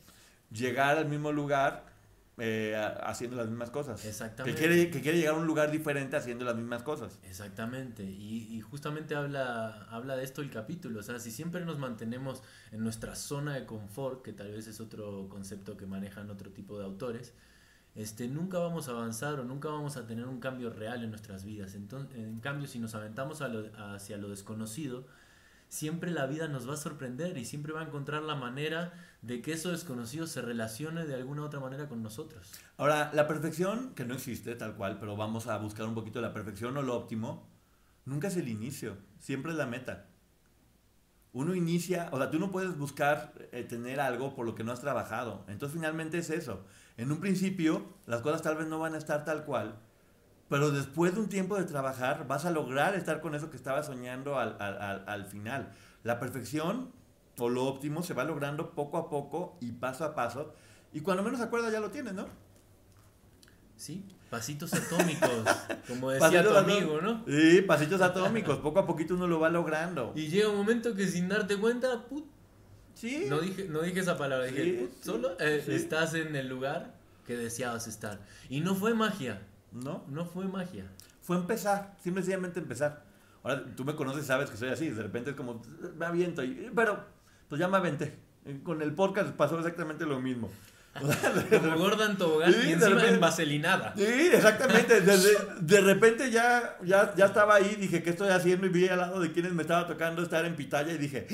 llegar al mismo lugar eh, haciendo las mismas cosas. Exactamente. Que quiere, que quiere llegar a un lugar diferente haciendo las mismas cosas. Exactamente. Y, y, justamente habla, habla de esto el capítulo. O sea, si siempre nos mantenemos en nuestra zona de confort, que tal vez es otro concepto que manejan otro tipo de autores, este, nunca vamos a avanzar o nunca vamos a tener un cambio real en nuestras vidas. Entonces, en cambio, si nos aventamos a lo, hacia lo desconocido, siempre la vida nos va a sorprender y siempre va a encontrar la manera de que eso desconocido se relacione de alguna otra manera con nosotros. Ahora, la perfección, que no existe tal cual, pero vamos a buscar un poquito la perfección o lo óptimo, nunca es el inicio, siempre es la meta. Uno inicia, o sea, tú no puedes buscar eh, tener algo por lo que no has trabajado. Entonces finalmente es eso. En un principio, las cosas tal vez no van a estar tal cual, pero después de un tiempo de trabajar vas a lograr estar con eso que estabas soñando al, al, al, final. La perfección o lo óptimo se va logrando poco a poco y paso a paso. Y cuando menos acuerdas ya lo tienes, ¿no? Sí, pasitos atómicos, como decía tu amigo, ¿no? Sí, pasitos atómicos, poco a poquito uno lo va logrando. Y llega un momento que sin darte cuenta, put, sí. no dije, no dije esa palabra, dije, Sí, put, sí, solo eh, estás en el lugar que deseabas estar. Y no fue magia, ¿No? no fue magia. Fue empezar, simple y sencillamente empezar. Ahora, tú me conoces, sabes que soy así, de repente es como, me aviento, y, pero pues ya me aventé. Con el podcast pasó exactamente lo mismo. Como Gordon Tobogán Sí, y de encima repente- en vaselinada. Sí, exactamente. De, de- de repente ya, ya, ya estaba ahí, dije, ¿qué estoy haciendo? Y vi al lado de quienes me estaba tocando estar en pitaya y dije,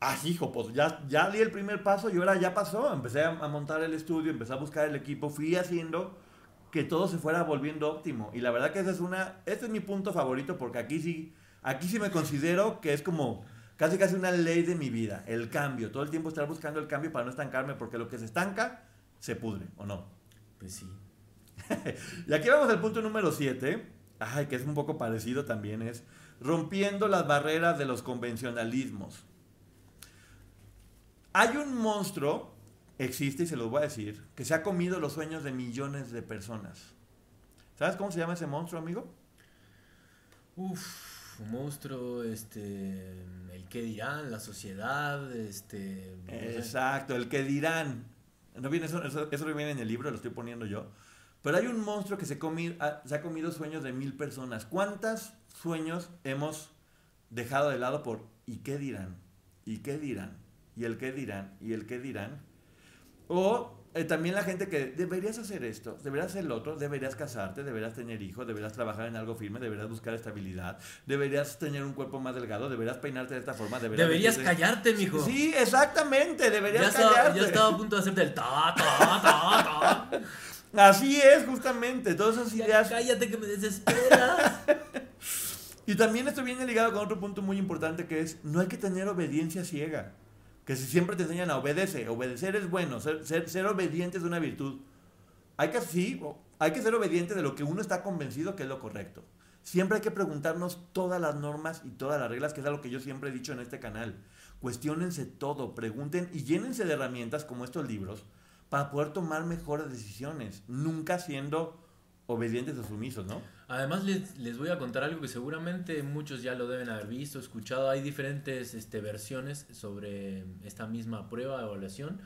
ah, hijo, pues ya, ya di el primer paso y ahora ya pasó. Empecé a, a montar el estudio, empecé a buscar el equipo, fui haciendo que todo se fuera volviendo óptimo. Y la verdad que esa es una, este es mi punto favorito porque aquí sí, aquí sí me considero que es como casi casi una ley de mi vida, el cambio. Todo el tiempo estar buscando el cambio para no estancarme porque lo que se estanca se pudre, ¿o no? Pues sí. Y aquí vamos al punto número 7, ay, que es un poco parecido también, es rompiendo las barreras de los convencionalismos. Hay un monstruo, existe y se los voy a decir, que se ha comido los sueños de millones de personas. ¿Sabes cómo se llama ese monstruo, amigo? Uf, un monstruo, este, el que dirán, la sociedad, este. Exacto, el que dirán. No viene eso, eso, eso viene en el libro, lo estoy poniendo yo. Pero hay un monstruo que se, comi- ha- se ha comido sueños de mil personas. ¿Cuántos sueños hemos dejado de lado por ¿y qué dirán? ¿Y qué dirán? ¿Y el qué dirán? ¿Y el qué dirán? O eh, también la gente que deberías hacer esto, deberías hacer lo otro, deberías casarte, deberías tener hijos, deberías trabajar en algo firme, deberías buscar estabilidad, deberías tener un cuerpo más delgado, deberías peinarte de esta forma, deberías... Deberías vestirte- callarte, mijo. Sí, exactamente, ya deberías estaba, callarte. ya estaba a punto de hacerte el ta, ta, ta, ta. Así es, justamente, todas esas Ya ideas. cállate que me desesperas. Y también esto viene ligado con otro punto muy importante que es, no hay que tener obediencia ciega. Que si siempre te enseñan a obedecer, obedecer es bueno, ser, ser, ser obediente es una virtud. Hay que, sí, hay que ser obediente de lo que uno está convencido que es lo correcto. Siempre hay que preguntarnos todas las normas y todas las reglas, que es algo que yo siempre he dicho en este canal. Cuestiónense todo, pregunten y llénense de herramientas como estos libros para poder tomar mejores decisiones, nunca siendo obedientes o sumisos, ¿no? Además les, les voy a contar algo que seguramente muchos ya lo deben haber visto, escuchado. Hay diferentes este, versiones sobre esta misma prueba de evaluación.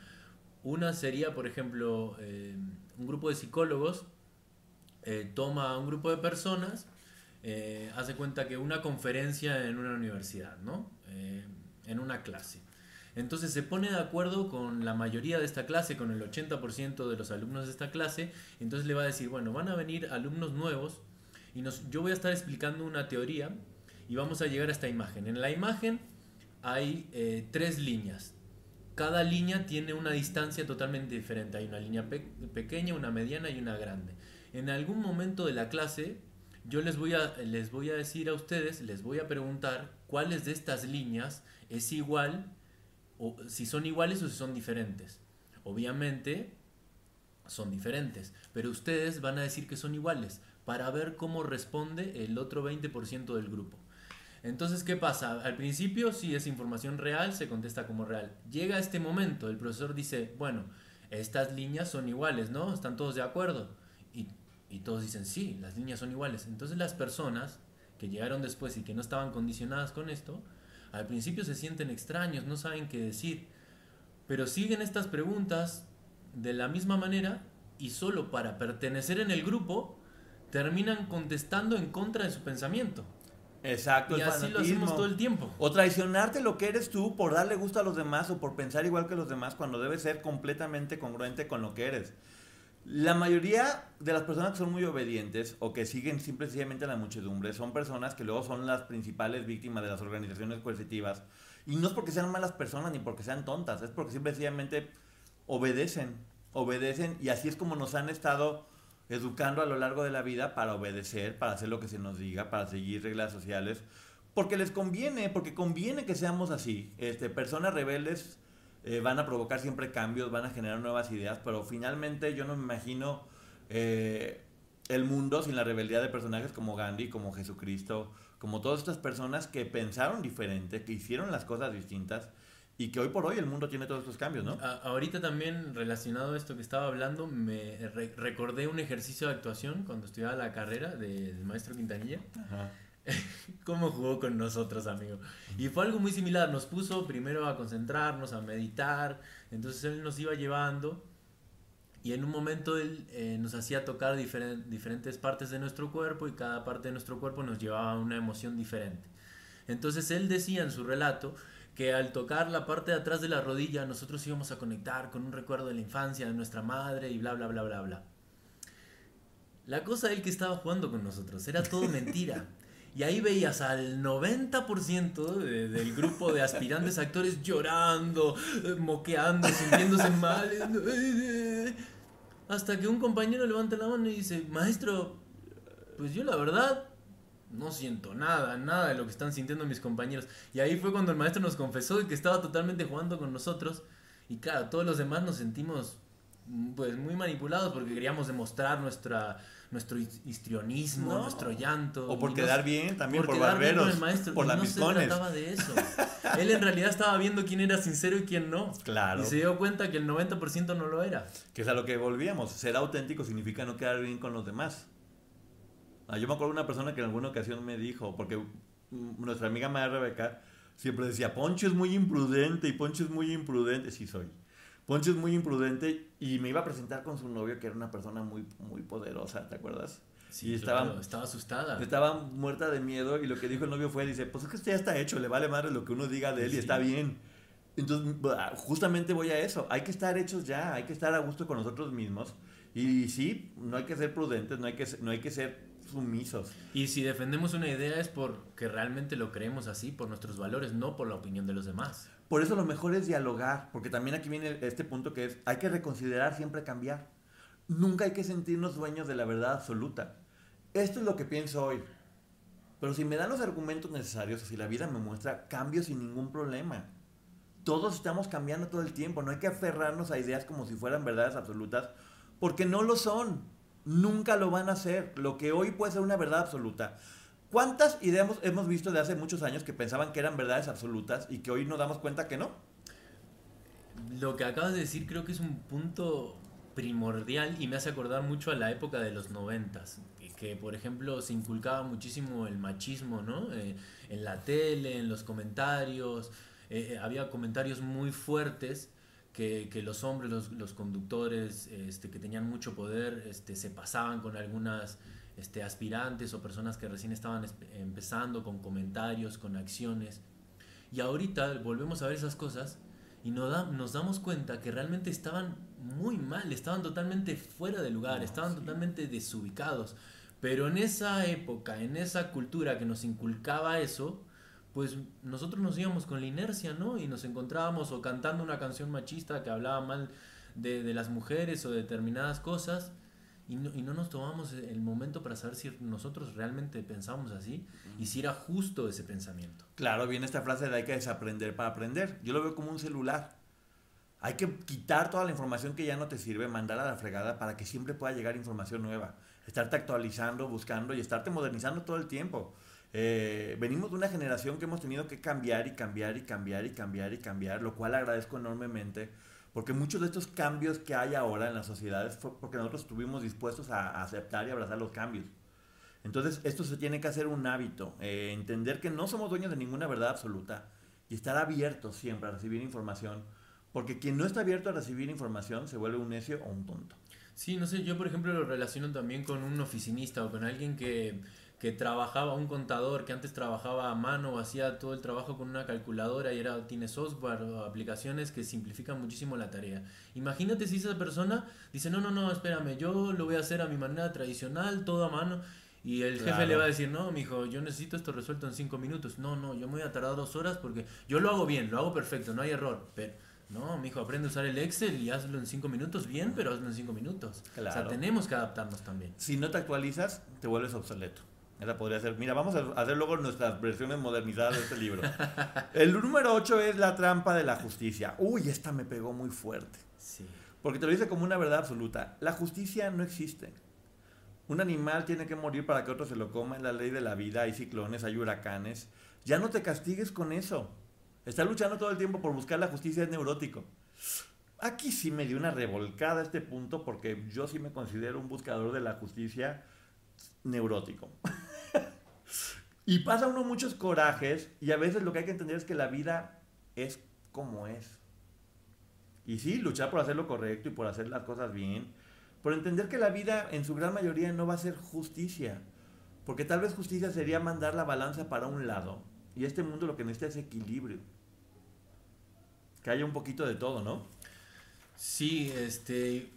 Una sería, por ejemplo, eh, un grupo de psicólogos eh, toma a un grupo de personas, eh, hace cuenta que una conferencia en una universidad, ¿no? Eh, en una clase. Entonces se pone de acuerdo con la mayoría de esta clase, con el 80% de los alumnos de esta clase, entonces le va a decir, bueno, van a venir alumnos nuevos y nos, yo voy a estar explicando una teoría y vamos a llegar a esta imagen. En la imagen hay eh, tres líneas. Cada línea tiene una distancia totalmente diferente. Hay una línea pe- pequeña, una mediana y una grande. En algún momento de la clase yo les voy, a, les voy a decir a ustedes, les voy a preguntar cuáles de estas líneas es igual, o si son iguales o si son diferentes. Obviamente son diferentes, pero ustedes van a decir que son iguales para ver cómo responde el otro 20% del grupo. Entonces, ¿qué pasa? Al principio, si es información real, se contesta como real. Llega este momento, el profesor dice, bueno, estas líneas son iguales, ¿no? Están todos de acuerdo. Y, y todos dicen, sí, las líneas son iguales. Entonces las personas que llegaron después y que no estaban condicionadas con esto, al principio se sienten extraños, no saben qué decir, pero siguen estas preguntas de la misma manera y solo para pertenecer en el grupo terminan contestando en contra de su pensamiento. Exacto, y así lo hacemos todo el tiempo. O traicionarte lo que eres tú por darle gusto a los demás o por pensar igual que los demás cuando debe ser completamente congruente con lo que eres. La mayoría de las personas que son muy obedientes o que siguen simplemente a la muchedumbre son personas que luego son las principales víctimas de las organizaciones coercitivas. Y no es porque sean malas personas ni porque sean tontas, es porque simplemente obedecen, obedecen y así es como nos han estado educando a lo largo de la vida para obedecer, para hacer lo que se nos diga, para seguir reglas sociales, porque les conviene, porque conviene que seamos así. Este, personas rebeldes eh, van a provocar siempre cambios, van a generar nuevas ideas, pero finalmente yo no me imagino eh, el mundo sin la rebeldía de personajes como Gandhi, como Jesucristo, como todas estas personas que pensaron diferente, que hicieron las cosas distintas y que hoy por hoy el mundo tiene todos estos cambios, ¿no? ahorita también relacionado a esto que estaba hablando, me recordé un ejercicio de actuación cuando estudiaba la carrera del maestro Quintanilla. Ajá. cómo jugó con nosotros, amigo. Y fue algo muy similar. Nos puso primero a concentrarnos, a meditar. Entonces él nos iba llevando. Y en un momento él eh, nos hacía tocar diferentes partes de nuestro cuerpo y cada parte de nuestro cuerpo nos llevaba a una emoción diferente. Entonces él decía en su relato que al tocar la parte de atrás de la rodilla nosotros íbamos a conectar con un recuerdo de la infancia de nuestra madre y bla, bla, bla, bla, bla. La cosa él que estaba jugando con nosotros era todo mentira. Y ahí veías al 90% del grupo de aspirantes actores llorando, moqueando, sintiéndose mal. Hasta que un compañero levanta la mano y dice, maestro, pues yo la verdad no siento nada, nada de lo que están sintiendo mis compañeros. Y ahí fue cuando el maestro nos confesó que estaba totalmente jugando con nosotros. Y claro, todos los demás nos sentimos pues muy manipulados porque queríamos demostrar nuestra nuestro histrionismo, nuestro llanto. O por quedar bien, también por, barberos, por la no se trataba de eso. Él en realidad estaba viendo quién era sincero y quién no. Claro. Y se dio cuenta que el 90% no lo era. Que es a lo que volvíamos. Ser auténtico significa no quedar bien con los demás. Ah, yo me acuerdo de una persona que en alguna ocasión me dijo, porque nuestra amiga María Rebeca siempre decía, Poncho es muy imprudente y Poncho es muy imprudente. Sí soy. Poncho es muy imprudente y me iba a presentar con su novio que era una persona muy, muy poderosa, ¿te acuerdas? Sí, y estaba, estaba asustada. Estaba muerta de miedo y lo que dijo el novio fue, dice, pues es que esto ya está hecho, le vale madre lo que uno diga de él y está bien. Entonces, justamente voy a eso, hay que estar hechos ya, hay que estar a gusto con nosotros mismos. Y sí, no hay que ser prudentes, no hay que, no hay que ser sumisos. Y si defendemos una idea es porque realmente lo creemos así, por nuestros valores, no por la opinión de los demás. Por eso lo mejor es dialogar, porque también aquí viene este punto que es, hay que reconsiderar siempre cambiar. Nunca hay que sentirnos dueños de la verdad absoluta. Esto es lo que pienso hoy. Pero si me dan los argumentos necesarios, si la vida me muestra, cambio sin ningún problema. Todos estamos cambiando todo el tiempo, no hay que aferrarnos a ideas como si fueran verdades absolutas, porque no lo son. Nunca lo van a hacer. Lo que hoy puede ser una verdad absoluta. ¿Cuántas ideas hemos, visto de hace muchos años que pensaban que eran verdades absolutas y que hoy nos damos cuenta que no? Lo que acabas de decir creo que es un punto primordial y me hace acordar mucho a la época de los noventas, que por ejemplo se inculcaba muchísimo el machismo, ¿no? Eh, en la tele, en los comentarios, eh, eh, había comentarios muy fuertes que, que los hombres, los, los, conductores este, que tenían mucho poder, este, se pasaban con algunas este, aspirantes o personas que recién estaban empezando con comentarios, con acciones. Y ahorita volvemos a ver esas cosas y nos, da, nos damos cuenta que realmente estaban muy mal, estaban totalmente fuera de lugar, estaban totalmente desubicados. Pero en esa época, en esa cultura que nos inculcaba eso, pues nosotros nos íbamos con la inercia, ¿no? Y nos encontrábamos o cantando una canción machista que hablaba mal de, las mujeres o de determinadas cosas y no, y no, nos tomamos el momento para saber si nosotros realmente pensamos así y si era justo ese pensamiento. Claro, viene esta frase de hay que desaprender para aprender. Yo lo veo como un celular. Hay que quitar toda la información que ya no te sirve, mandar a la fregada para que siempre pueda llegar información nueva. Estarte actualizando, buscando y estarte modernizando todo el tiempo. Eh, venimos de una generación que hemos tenido que cambiar y cambiar y cambiar y cambiar y cambiar, lo cual agradezco enormemente Porque muchos de estos cambios que hay ahora en las sociedades fue porque nosotros estuvimos dispuestos a, aceptar y abrazar los cambios. Entonces, esto se tiene que hacer un hábito, eh, entender que no somos dueños de ninguna verdad absoluta y estar abiertos siempre a recibir información, porque quien no está abierto a recibir información se vuelve un necio o un tonto. Sí, no sé, yo por ejemplo lo relaciono también con un oficinista o con alguien que que trabajaba, un contador que antes trabajaba a mano o hacía todo el trabajo con una calculadora y ahora tiene software o aplicaciones que simplifican muchísimo la tarea. Imagínate si esa persona dice, no, no, no, espérame, yo lo voy a hacer a mi manera tradicional, todo a mano. Y el jefe le va a decir, no, mijo, yo necesito esto resuelto en cinco minutos. No, no, yo me voy a tardar dos horas porque yo lo hago bien, lo hago perfecto, no hay error. Pero, no, mijo, aprende a usar el Excel y hazlo en cinco minutos bien, pero hazlo en cinco minutos. O sea, tenemos que adaptarnos también. Si no te actualizas, te vuelves obsoleto. Esa podría ser. Mira, vamos a hacer luego nuestras versiones modernizadas de este libro. El número 8 es la trampa de la justicia. Uy, esta me pegó muy fuerte. Sí. Porque te lo dice como una verdad absoluta. La justicia no existe. Un animal tiene que morir para que otro se lo coma. En la ley de la vida hay ciclones, hay huracanes. Ya no te castigues con eso. Estar luchando todo el tiempo por buscar la justicia es neurótico. Aquí sí me dio una revolcada este punto porque yo sí me considero un buscador de la justicia neurótico. y pasa uno muchos corajes y a veces lo que hay que entender es que la vida es como es. Y sí, luchar por hacer lo correcto y por hacer las cosas bien, por entender que la vida en su gran mayoría no va a ser justicia, porque tal vez justicia sería mandar la balanza para un lado y este mundo lo que necesita es equilibrio. Que haya un poquito de todo, ¿no? Sí, este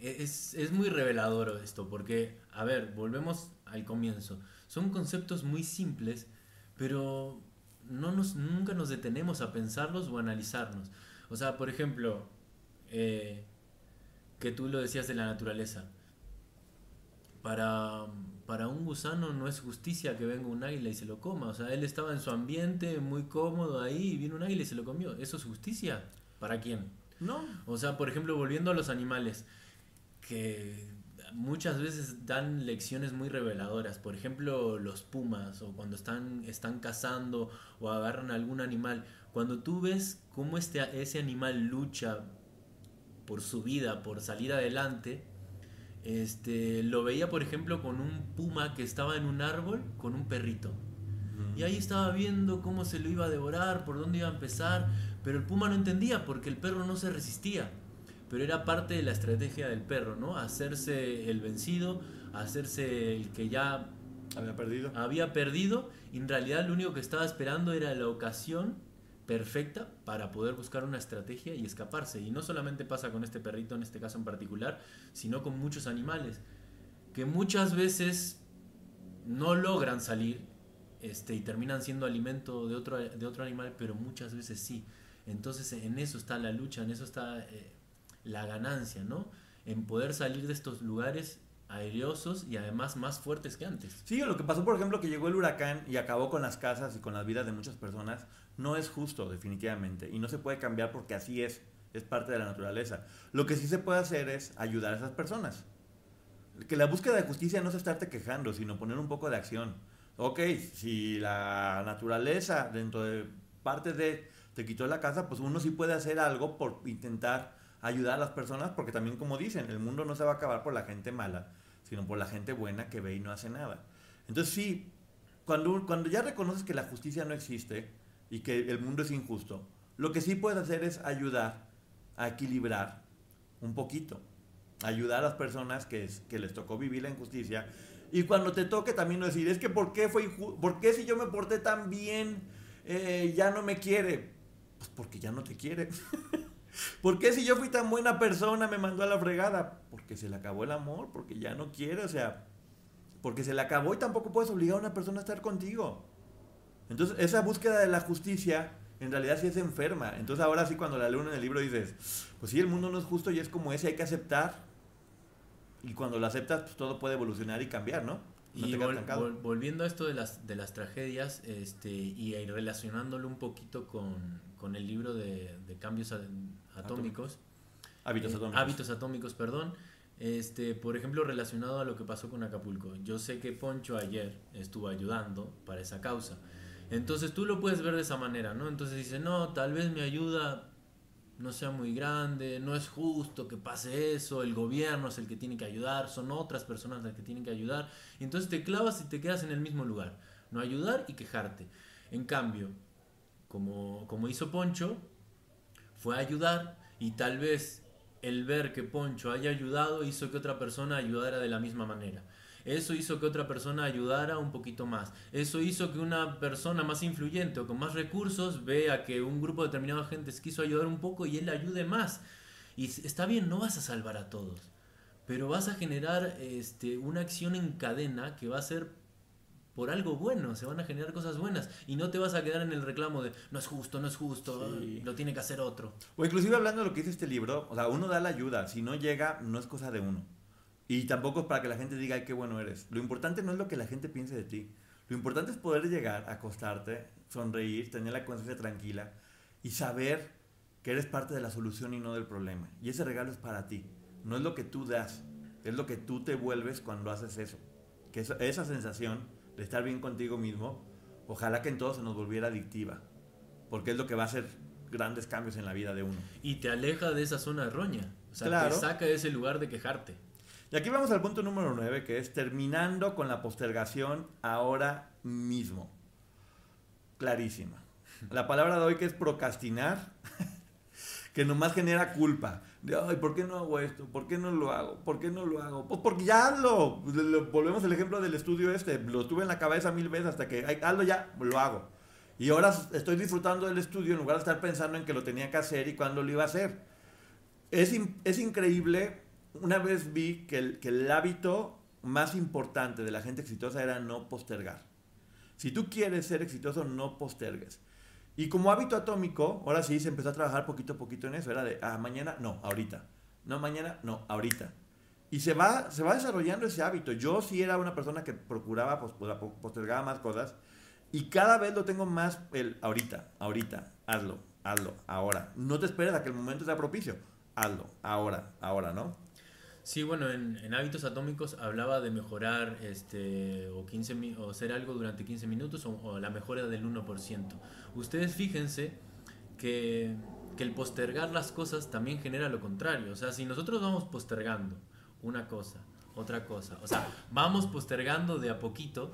es, es muy revelador esto, porque, a ver, volvemos al comienzo. Son conceptos muy simples, pero no nos, nunca nos detenemos a pensarlos o analizarnos. O sea, por ejemplo, eh, que tú lo decías de la naturaleza. Para, para un gusano no es justicia que venga un águila y se lo coma. O sea, él estaba en su ambiente muy cómodo ahí y vino un águila y se lo comió. ¿Eso es justicia? ¿Para quién? No. O sea, por ejemplo, volviendo a los animales, que muchas veces dan lecciones muy reveladoras. Por ejemplo, los pumas o cuando están, están cazando o agarran algún animal. Cuando tú ves cómo este, ese animal lucha por su vida, por salir adelante, este, lo veía por ejemplo con un puma que estaba en un árbol con un perrito. Y ahí estaba viendo cómo se lo iba a devorar, por dónde iba a empezar, pero el puma no entendía porque el perro no se resistía pero era parte de la estrategia del perro, ¿no? Hacerse el vencido, hacerse el que ya había perdido. Había perdido y en realidad lo único que estaba esperando era la ocasión perfecta para poder buscar una estrategia y escaparse. Y no solamente pasa con este perrito en este caso en particular, sino con muchos animales que muchas veces no logran salir este, y terminan siendo alimento de otro, de otro animal, pero muchas veces sí. Entonces en eso está la lucha, en eso está eh, la ganancia, ¿no? En poder salir de estos lugares aerosos y además más fuertes que antes. Sí, lo que pasó, por ejemplo, que llegó el huracán y acabó con las casas y con las vidas de muchas personas, no es justo, definitivamente. Y no se puede cambiar porque así es, es parte de la naturaleza. Lo que sí se puede hacer es ayudar a esas personas. Que la búsqueda de justicia no es estarte quejando, sino poner un poco de acción. Ok, si la naturaleza dentro de parte de te quitó la casa, pues uno sí puede hacer algo por intentar ayudar a las personas, porque también como dicen, el mundo no se va a acabar por la gente mala, sino por la gente buena que ve y no hace nada. Entonces sí, cuando, cuando ya reconoces que la justicia no existe y que el mundo es injusto, lo que sí puedes hacer es ayudar a equilibrar un poquito, ayudar a las personas que, que les tocó vivir la injusticia y cuando te toque también no decir, es que ¿por qué, fue ¿por qué si yo me porté tan bien eh, ya no me quiere? Pues porque ya no te quiere. ¿Por qué si yo fui tan buena persona me mandó a la fregada? Porque se le acabó el amor, porque ya no quiere, o sea, porque se le acabó y tampoco puedes obligar a una persona a estar contigo. Entonces, esa búsqueda de la justicia en realidad sí es enferma. Entonces, ahora sí, cuando la leo en el libro dices, pues sí, el mundo no es justo y es como ese, hay que aceptar. Y cuando lo aceptas, pues todo puede evolucionar y cambiar, ¿no? y volviendo a esto de las, de las tragedias este, y relacionándolo un poquito con, con el libro de, de cambios atómicos. Hábitos eh, atómicos. Hábitos atómicos, perdón. Este, por ejemplo, relacionado a lo que pasó con Acapulco. Yo sé que Poncho ayer estuvo ayudando para esa causa. Entonces tú lo puedes ver de esa manera, ¿no? Entonces dice, no, tal vez me ayuda no sea muy grande, no es justo que pase eso, el gobierno es el que tiene que ayudar, son otras personas las que tienen que ayudar. Y entonces te clavas y te quedas en el mismo lugar. No ayudar y quejarte. En cambio, como, como hizo Poncho, fue ayudar y tal vez el ver que Poncho haya ayudado hizo que otra persona ayudara de la misma manera. Eso hizo que otra persona ayudara un poquito más. Eso hizo que una persona más influyente o con más recursos vea que un grupo determinado de gente quiso ayudar un poco y él ayude más. Y está bien, no vas a salvar a todos, pero vas a generar este, una acción en cadena que va a ser por algo bueno, se van a generar cosas buenas y no te vas a quedar en el reclamo de no es justo, no es justo, lo tiene que hacer otro. O inclusive hablando de lo que dice este libro, o sea, uno da la ayuda, si no llega no es cosa de uno. Y tampoco es para que la gente diga, ay, qué bueno eres. Lo importante no es lo que la gente piense de ti. Lo importante es poder llegar, acostarte, sonreír, tener la conciencia tranquila y saber que eres parte de la solución y no del problema. Y ese regalo es para ti. No es lo que tú das, es lo que tú te vuelves cuando haces eso. Que esa, esa sensación de estar bien contigo mismo, ojalá que en todo se nos volviera adictiva. Porque es lo que va a hacer grandes cambios en la vida de uno. Y te aleja de esa zona errónea. O sea, te saca de ese lugar de quejarte. Y aquí vamos al punto número 9, que es terminando con la postergación ahora mismo. Clarísima. La palabra de hoy que es procrastinar, que nomás genera culpa. De, ay, ¿por qué no hago esto? ¿Por qué no lo hago? ¿Por qué no lo hago? Pues porque ya hazlo. Volvemos al ejemplo del estudio este. Lo tuve en la cabeza mil veces hasta que, ay, hazlo ya, lo hago. Y ahora estoy disfrutando del estudio en lugar de estar pensando en que lo tenía que hacer y cuándo lo iba a hacer. Es, es increíble una vez vi que que el hábito más importante de la gente exitosa era no postergar. Si tú quieres ser exitoso, no postergues. Y como hábito atómico, ahora sí se empezó a trabajar poquito a poquito en eso. Era de, ah, mañana, no, ahorita. No, mañana, no, ahorita. Y se va, se va desarrollando ese hábito. Yo sí era una persona que procuraba, pues, postergaba más cosas. Y cada vez lo tengo más el ahorita, ahorita, hazlo, hazlo, ahora. No te esperes a que el momento sea propicio. Hazlo, ahora, ahora, ¿no? Sí, bueno, en, hábitos atómicos hablaba de mejorar este, o, 15, o hacer algo durante 15 minutos o, la mejora del 1%. Ustedes fíjense que, que, el postergar las cosas también genera lo contrario. O sea, si nosotros vamos postergando una cosa, otra cosa, o sea, vamos postergando de a poquito,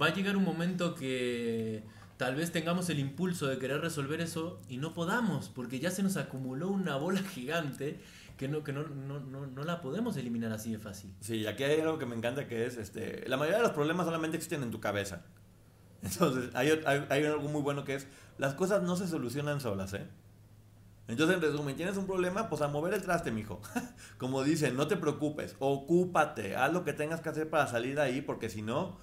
va a llegar un momento que tal vez tengamos el impulso de querer resolver eso y no podamos, porque ya se nos acumuló una bola gigante que no, que no, no, no, la podemos eliminar así de fácil. Sí, aquí hay algo que me encanta que es, este, la mayoría de los problemas solamente existen en tu cabeza. Entonces, hay, hay, hay algo muy bueno que es, las cosas no se solucionan solas, ¿eh? Entonces, en resumen, tienes un problema, pues a mover el traste, mijo. Como dicen, no te preocupes, ocúpate, haz lo que tengas que hacer para salir de ahí, porque si no,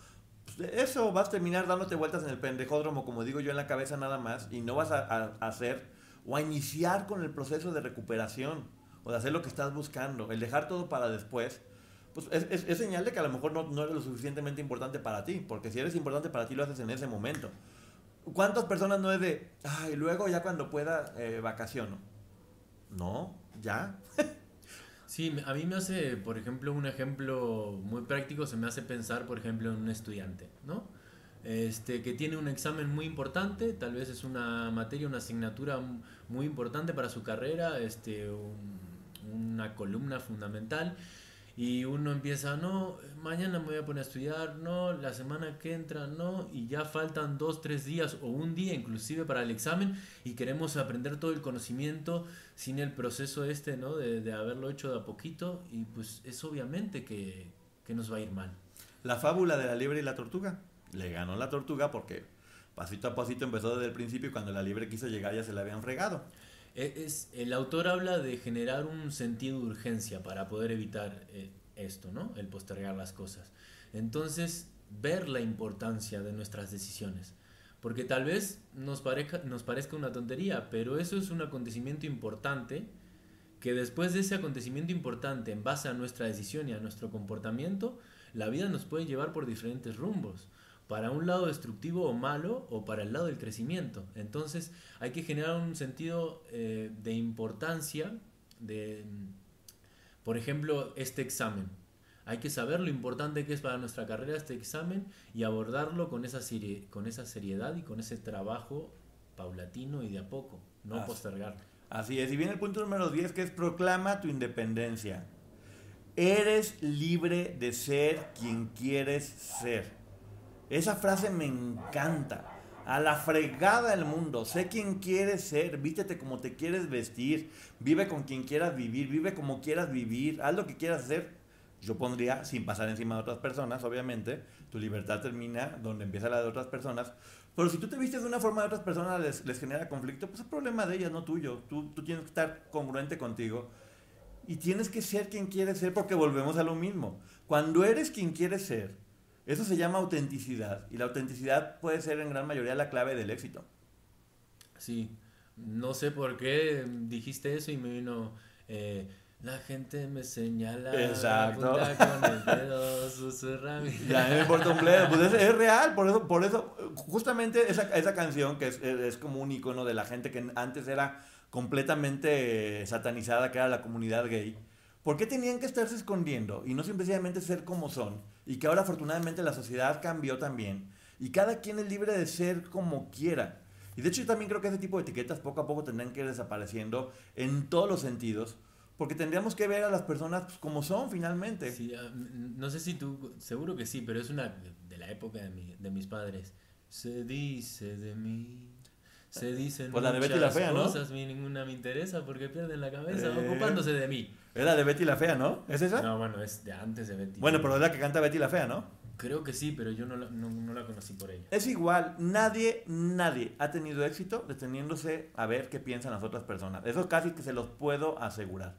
pues eso vas a terminar dándote vueltas en el pendejódromo, como digo yo, en la cabeza nada más, y no vas a hacer o a iniciar con el proceso de recuperación o de hacer lo que estás buscando, el dejar todo para después, pues es, es, señal de que a lo mejor no, no, eres lo suficientemente importante para ti, porque si eres importante para ti lo haces en ese momento. ¿Cuántas personas no es de, ay, luego ya cuando pueda eh, vacaciono? No, ya. sí, a mí me hace, por ejemplo, un ejemplo muy práctico, se me hace pensar, por ejemplo, en un estudiante, ¿no? Este, que tiene un examen muy importante, tal vez es una materia, una asignatura muy importante para su carrera, este, un, una columna fundamental y uno empieza, no, mañana me voy a poner a estudiar, no, la semana que entra, no, y ya faltan dos, tres días o un día inclusive para el examen y queremos aprender todo el conocimiento sin el proceso este, ¿no? De, de haberlo hecho de a poquito y pues es obviamente que, que nos va a ir mal. La fábula de la liebre y la tortuga. Le ganó la tortuga porque pasito a pasito empezó desde el principio cuando la liebre quiso llegar ya se la habían fregado. E, es, el autor habla de generar un sentido de urgencia para poder evitar eh, esto, ¿no? El postergar las cosas. Entonces, ver la importancia de nuestras decisiones. Porque tal vez nos, nos parezca una tontería, pero eso es un acontecimiento importante que después de ese acontecimiento importante, en base a nuestra decisión y a nuestro comportamiento, la vida nos puede llevar por diferentes rumbos para un lado destructivo o malo o para el lado del crecimiento. Entonces hay que generar un sentido eh, de importancia de, por ejemplo, este examen. Hay que saber lo importante que es para nuestra carrera este examen y abordarlo con esa, con esa seriedad y con ese trabajo paulatino y de a poco, no postergarlo. Así es. Y viene el punto número 10 que es proclama tu independencia. Eres libre de ser quien quieres ser. Esa frase me encanta. A la fregada del mundo. Sé quién quieres ser. Vístete como te quieres vestir. Vive con quien quieras vivir. Vive como quieras vivir. Haz lo que quieras hacer. Yo pondría, sin pasar encima de otras personas, obviamente, tu libertad termina donde empieza la de otras personas. Pero si tú te vistes de una forma de otras personas les, les genera conflicto, pues es problema de ellas, no tuyo. Tú, tú tienes que estar congruente contigo. Y tienes que ser quien quieres ser porque volvemos a lo mismo. Cuando eres quien quieres ser, eso se llama autenticidad. Y la autenticidad puede ser en gran mayoría la clave del éxito. Sí, no sé por qué dijiste eso y me vino... Eh, la gente me señala Exacto. con el dedo, susurra Ya me importa un bledo. Pues es, es real, por eso, por eso, justamente esa, esa canción que es, es como un icono de la gente que antes era completamente satanizada, que era la comunidad gay. ¿Por qué tenían que estarse escondiendo y no simplemente ser como son? Y que ahora afortunadamente la sociedad cambió también. Y cada quien es libre de ser como quiera. Y de hecho yo también creo que ese tipo de etiquetas poco a poco tendrán que ir desapareciendo en todos los sentidos. Porque tendríamos que ver a las personas pues, como son finalmente. Sí, n- no sé si tú, seguro que sí, pero es una de la época de, mi- de mis padres. Se dice de mí, se dicen Pues la de Betty la Fea, ¿no? cosas, mi ninguna me interesa porque pierden la cabeza Eh. ocupándose de mí. Era de Betty la Fea, ¿no? ¿Es esa? No, bueno, es de antes de Betty. Bueno, pero es la que canta Betty la Fea, ¿no? Creo que sí, pero yo no la, no, no la conocí por ella. Es igual, nadie, nadie ha tenido éxito deteniéndose a ver qué piensan las otras personas. Eso casi que se los puedo asegurar.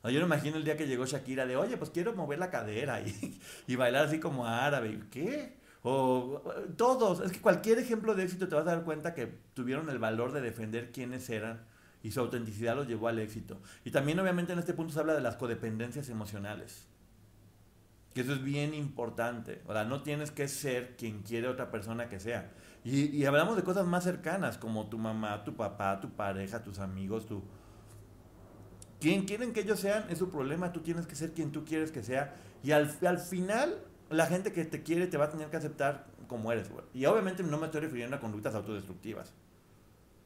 O sea, yo me imagino el día que llegó Shakira de, oye, pues quiero mover la cadera y, y bailar así como árabe. ¿Qué? O todos, es que cualquier ejemplo de éxito te vas a dar cuenta que tuvieron el valor de defender quiénes eran y su autenticidad los llevó al éxito. Y también obviamente en este punto se habla de las codependencias emocionales. Que eso es bien importante. O sea, no tienes que ser quien quiere otra persona que sea. Y, y hablamos de cosas más cercanas, como tu mamá, tu papá, tu pareja, tus amigos, tu... Quien quieren que ellos sean es su problema, tú tienes que ser quien tú quieres que sea. Y al, al final, la gente que te quiere te va a tener que aceptar como eres, güey. Y obviamente no me estoy refiriendo a conductas autodestructivas.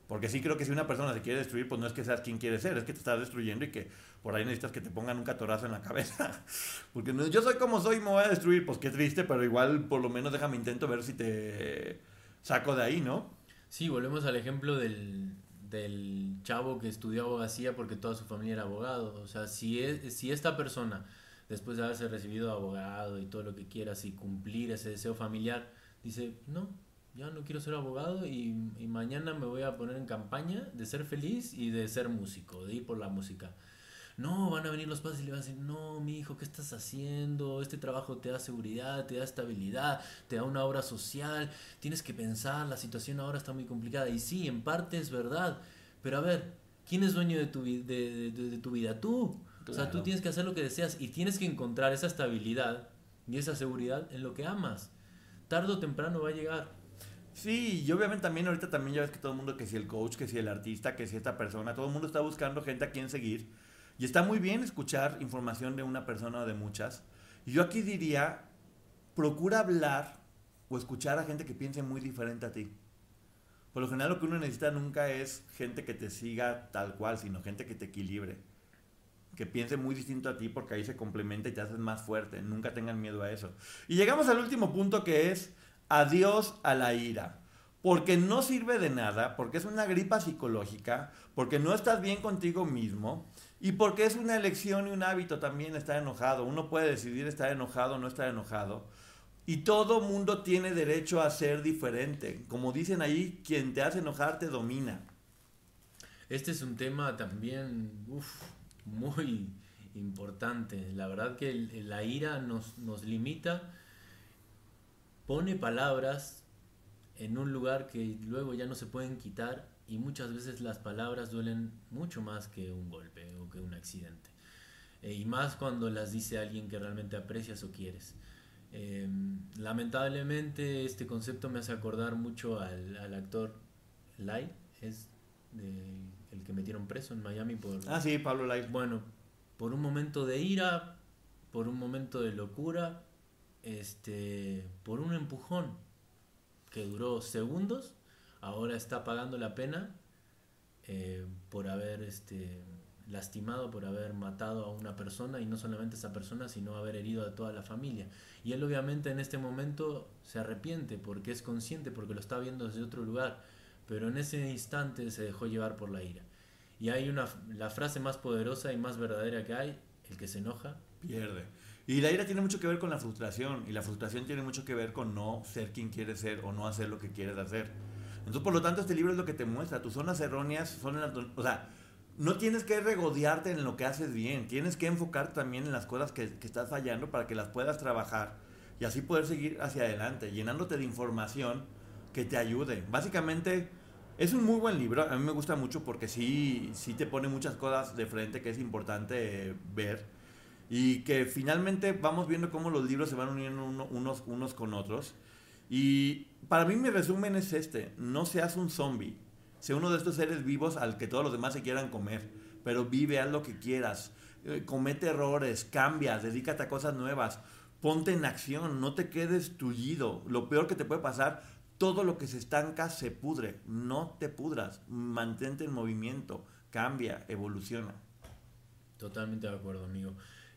Porque sí creo que si una persona se quiere destruir, pues no es que seas quien quiere ser, es que te estás destruyendo y que por ahí necesitas que te pongan un catorazo en la cabeza. Porque no, yo soy como soy y me voy a destruir, pues qué triste, pero igual por lo menos déjame intento ver si te saco de ahí, ¿no? Sí, volvemos al ejemplo del, del chavo que estudió abogacía porque toda su familia era abogado. O sea, si, es, si esta persona, después de haberse recibido abogado y todo lo que quieras y cumplir ese deseo familiar, dice, no, ya no quiero ser abogado y, y mañana me voy a poner en campaña de ser feliz y de ser músico, de ir por la música. No, van a venir los padres y le van a decir, no, mi hijo, ¿qué estás haciendo? Este trabajo te da seguridad, te da estabilidad, te da una obra social, tienes que pensar, la situación ahora está muy complicada. Y sí, en parte es verdad, pero a ver, ¿quién es dueño de tu, de, de- de tu vida? Tú. O sea, tú tienes que hacer lo que deseas y tienes que encontrar esa estabilidad y esa seguridad en lo que amas. Tardo o temprano va a llegar. Sí, y obviamente también ahorita también ya ves que todo el mundo, que si el coach, que si el artista, que si esta persona, todo el mundo está buscando gente a quien seguir. Y está muy bien escuchar información de una persona o de muchas. Y yo aquí diría, procura hablar o escuchar a gente que piense muy diferente a ti. Por lo general lo que uno necesita nunca es gente que te siga tal cual, sino gente que te equilibre. Que piense muy distinto a ti porque ahí se complementa y te haces más fuerte. Nunca tengan miedo a eso. Y llegamos al último punto que es adiós a la ira. Porque no sirve de nada, porque es una gripa psicológica, porque no estás bien contigo mismo y porque es una elección y un hábito también estar enojado. Uno puede decidir estar enojado o no estar enojado. Y todo mundo tiene derecho a ser diferente. Como dicen ahí, quien te hace enojar te domina. Este es un tema también muy importante. La verdad que la ira nos, nos limita, pone palabras en un lugar que luego ya no se pueden quitar y muchas veces las palabras duelen mucho más que un golpe o que un accidente. Eh, y más cuando las dice alguien que realmente aprecias o quieres. Eh, lamentablemente este concepto me hace acordar mucho al, al actor Lai, es el que metieron preso en Miami por... Ah, sí, Pablo Lai. Bueno, por un momento de ira, por un momento de locura, este, por un empujón que duró segundos, ahora está pagando la pena eh, por haber este, lastimado, por haber matado a una persona y no solamente a esa persona, sino haber herido a toda la familia. Y él obviamente en este momento se arrepiente porque es consciente, porque lo está viendo desde otro lugar, pero en ese instante se dejó llevar por la ira. Y hay una, la frase más poderosa y más verdadera que hay, el que se enoja. Pierde. Y la ira tiene mucho que ver con la frustración, y la frustración tiene mucho que ver con no ser quien quieres ser o no hacer lo que quieres hacer. Entonces, por lo tanto, este libro es lo que te muestra. Tus zonas erróneas son en la, O sea, no tienes que regodearte en lo que haces bien, tienes que enfocarte también en las cosas que, que, estás fallando para que las puedas trabajar y así poder seguir hacia adelante, llenándote de información que te ayude. Básicamente es un muy buen libro, a mí me gusta mucho porque sí, sí te pone muchas cosas de frente que es importante ver y que finalmente vamos viendo cómo los libros se van uniendo unos, unos con otros. Y para mí mi resumen es este, no seas un zombie Sé uno de estos seres vivos al que todos los demás se quieran comer, pero vive, haz lo que quieras, eh, comete errores, cambia, dedícate a cosas nuevas, ponte en acción, no te quedes tullido. Lo peor que te puede pasar, todo lo que se estanca se pudre, no te pudras, mantente en movimiento, cambia, evoluciona. Totalmente de acuerdo, amigo.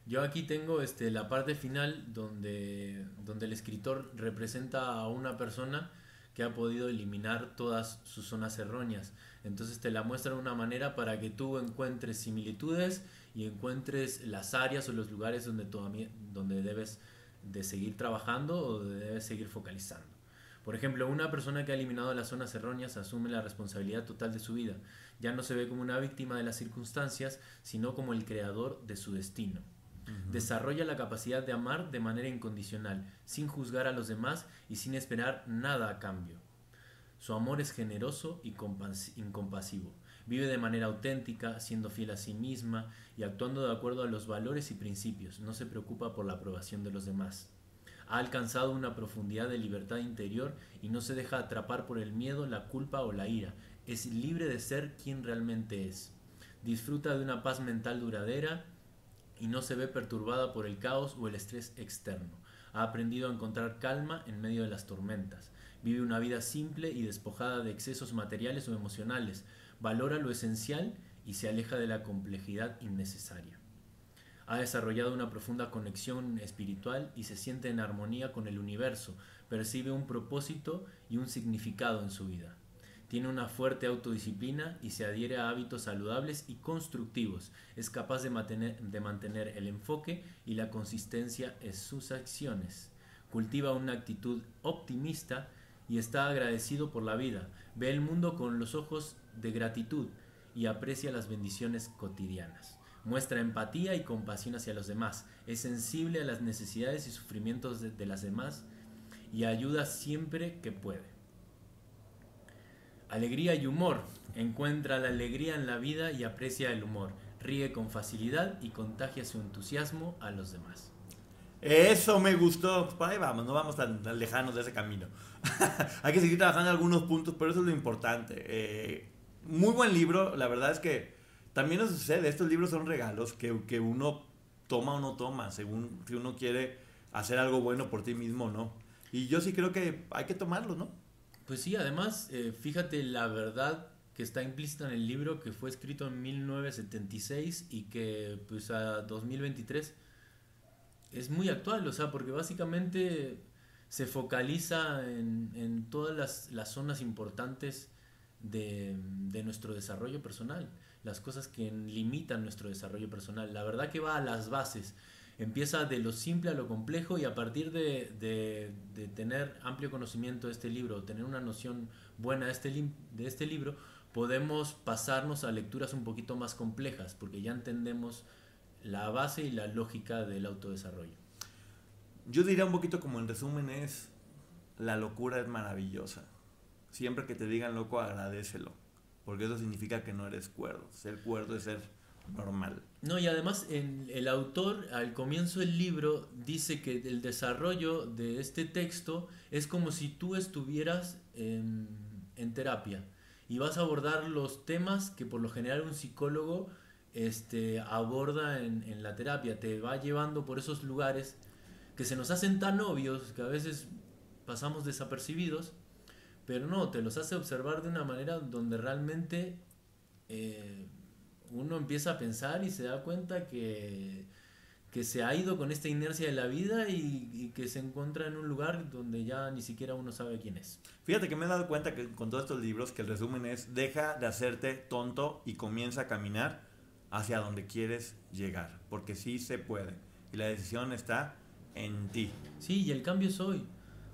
Yo aquí tengo este, la parte final donde, donde el escritor representa a una persona que ha podido eliminar todas sus zonas erróneas. Entonces te la muestra de una manera para que tú encuentres similitudes y encuentres las áreas o los lugares donde, donde debes de seguir trabajando o debes seguir focalizando. Por ejemplo, una persona que ha eliminado las zonas erróneas asume la responsabilidad total de su vida. Ya no se ve como una víctima de las circunstancias, sino como el creador de su destino. Desarrolla la capacidad de amar de manera incondicional, sin juzgar a los demás y sin esperar nada a cambio. Su amor es generoso y incompasivo. Vive de manera auténtica, siendo fiel a sí misma y actuando de acuerdo a los valores y principios. No se preocupa por la aprobación de los demás. Ha alcanzado una profundidad de libertad interior y no se deja atrapar por el miedo, la culpa o la ira. Es libre de ser quien realmente es. Disfruta de una paz mental duradera y no se ve perturbada por el caos o el estrés externo. Ha aprendido a encontrar calma en medio de las tormentas. Vive una vida simple y despojada de excesos materiales o emocionales. Valora lo esencial y se aleja de la complejidad innecesaria. Ha desarrollado una profunda conexión espiritual y se siente en armonía con el universo. Percibe un propósito y un significado en su vida. Tiene una fuerte autodisciplina y se adhiere a hábitos saludables y constructivos. Es capaz de mantener, de mantener el enfoque y la consistencia en sus acciones. Cultiva una actitud optimista y está agradecido por la vida. Ve el mundo con los ojos de gratitud y aprecia las bendiciones cotidianas. Muestra empatía y compasión hacia los demás. Es sensible a las necesidades y sufrimientos de, de las demás y ayuda siempre que puede. Alegría y humor. Encuentra la alegría en la vida y aprecia el humor. Ríe con facilidad y contagia su entusiasmo a los demás. Eso me gustó. Pues ahí vamos, no vamos tan, lejanos de ese camino. Hay que seguir trabajando algunos puntos, pero eso es lo importante. Eh, muy buen libro. La verdad es que también nos sucede. Estos libros son regalos que, que uno toma o no toma, según si uno quiere hacer algo bueno por ti mismo o no. Y yo sí creo que hay que tomarlo, ¿no? Pues sí, además, eh, fíjate la verdad que está implícita en el libro que fue escrito en 1976 y que pues a 2023 es muy actual, o sea, porque básicamente se focaliza en, todas las, zonas importantes de, de, nuestro desarrollo personal, las cosas que limitan nuestro desarrollo personal. La verdad que va a las bases empieza de lo simple a lo complejo y a partir de, tener amplio conocimiento de este libro, tener una noción buena de este, de este libro, podemos pasarnos a lecturas un poquito más complejas, porque ya entendemos la base y la lógica del autodesarrollo. Yo diría un poquito como en resumen es, la locura es maravillosa. Siempre que te digan loco, agradecelo, porque eso significa que no eres cuerdo. Ser cuerdo es ser normal. No, y además el autor al comienzo del libro dice que el desarrollo de este texto es como si tú estuvieras en, terapia y vas a abordar los temas que por lo general un psicólogo este, aborda en, en la terapia, te va llevando por esos lugares que se nos hacen tan obvios que a veces pasamos desapercibidos, pero no, te los hace observar de una manera donde realmente eh, uno empieza a pensar y se da cuenta que, que se ha ido con esta inercia de la vida y, y que se encuentra en un lugar donde ya ni siquiera uno sabe quién es. Fíjate que me he dado cuenta que con todos estos libros que el resumen es deja de hacerte tonto y comienza a caminar hacia donde quieres llegar, porque sí se puede y la decisión está en ti. Sí, y el cambio es hoy.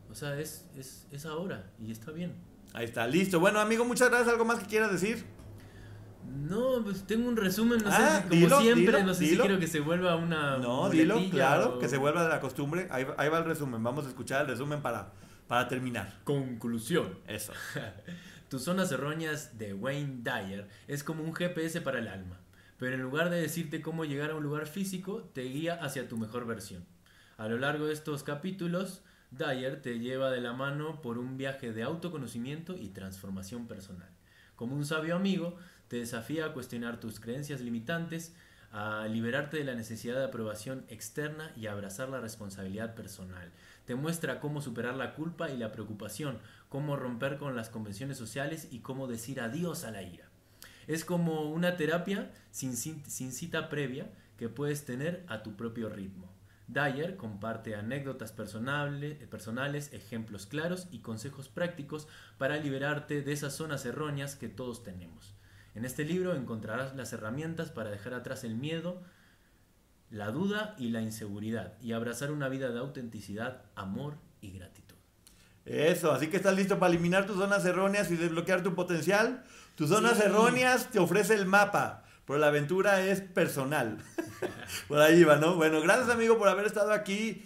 O sea, es, es, es ahora y está bien. Ahí está, listo. Bueno, amigo, muchas gracias. ¿Algo más que quieras decir? No, pues tengo un resumen, no Ah, sé, como dilo, siempre, dilo, no sé dilo. si quiero que se vuelva una No, dilo, claro, o- que se vuelva de la costumbre. Ahí, ahí va el resumen. Vamos a escuchar el resumen para, para terminar. Conclusión. Eso. Tus zonas erróneas de Wayne Dyer es como un GPS para el alma, pero en lugar de decirte cómo llegar a un lugar físico, te guía hacia tu mejor versión. A lo largo de estos capítulos, Dyer te lleva de la mano por un viaje de autoconocimiento y transformación personal. Como un sabio amigo, te desafía a cuestionar tus creencias limitantes, a liberarte de la necesidad de aprobación externa y a abrazar la responsabilidad personal. Te muestra cómo superar la culpa y la preocupación, cómo romper con las convenciones sociales y cómo decir adiós a la ira. Es como una terapia sin, cita previa que puedes tener a tu propio ritmo. Dyer comparte anécdotas personales, ejemplos claros y consejos prácticos para liberarte de esas zonas erróneas que todos tenemos. En este libro encontrarás las herramientas para dejar atrás el miedo, la duda y la inseguridad y abrazar una vida de autenticidad, amor y gratitud. Eso, así que estás listo para eliminar tus zonas erróneas y desbloquear tu potencial. Tus zonas Sí. erróneas te ofrece el mapa, pero la aventura es personal. por ahí va, ¿no? Bueno, gracias amigo por haber estado aquí.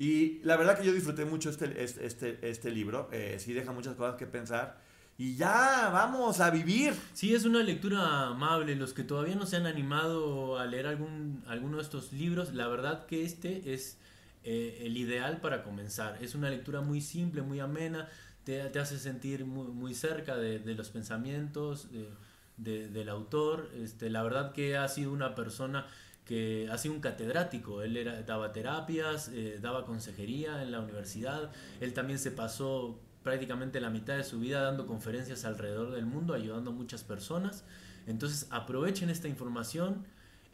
Y la verdad que yo disfruté mucho este, este, este, libro. Eh, sí deja muchas cosas que pensar. Y ya, vamos a vivir. Sí, es una lectura amable. Los que todavía no se han animado a leer algún, alguno de estos libros, la verdad que este es eh, el ideal para comenzar. Es una lectura muy simple, muy amena, te, te hace sentir muy, muy cerca de, de los pensamientos de- de- del autor. Este, la verdad que ha sido una persona que ha sido un catedrático. Él daba terapias, eh, daba consejería en la universidad. Él también se pasó prácticamente la mitad de su vida dando conferencias alrededor del mundo, ayudando a muchas personas. Entonces aprovechen esta información.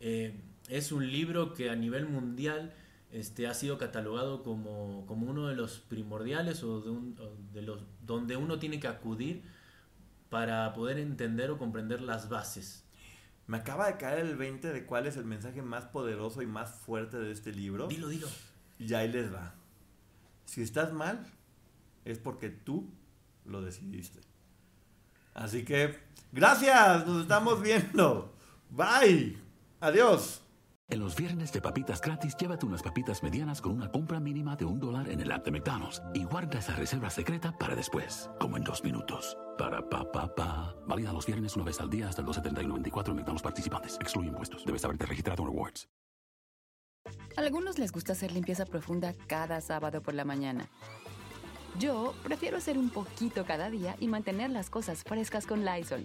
Eh, es un libro que a nivel mundial este, ha sido catalogado como, como uno de los primordiales o de, un- o de los donde uno tiene que acudir para poder entender o comprender las bases. Me acaba de caer el 20 de cuál es el mensaje más poderoso y más fuerte de este libro. Dilo, dilo. Y ahí les va. Si estás mal, es porque tú lo decidiste. Así que, gracias, nos estamos viendo. Bye. Adiós. En los viernes de papitas gratis, llévate unas papitas medianas con una compra mínima de un dólar en el app de McDonald's y guarda esa reserva secreta para después, como en dos minutos. Para pa pa pa. Válida los viernes una vez al día hasta el 2.70 y 94 en McDonald's participantes. Excluye impuestos. Debes haberte registrado en Rewards. Algunos les gusta hacer limpieza profunda cada sábado por la mañana. Yo prefiero hacer un poquito cada día y mantener las cosas frescas con Lysol.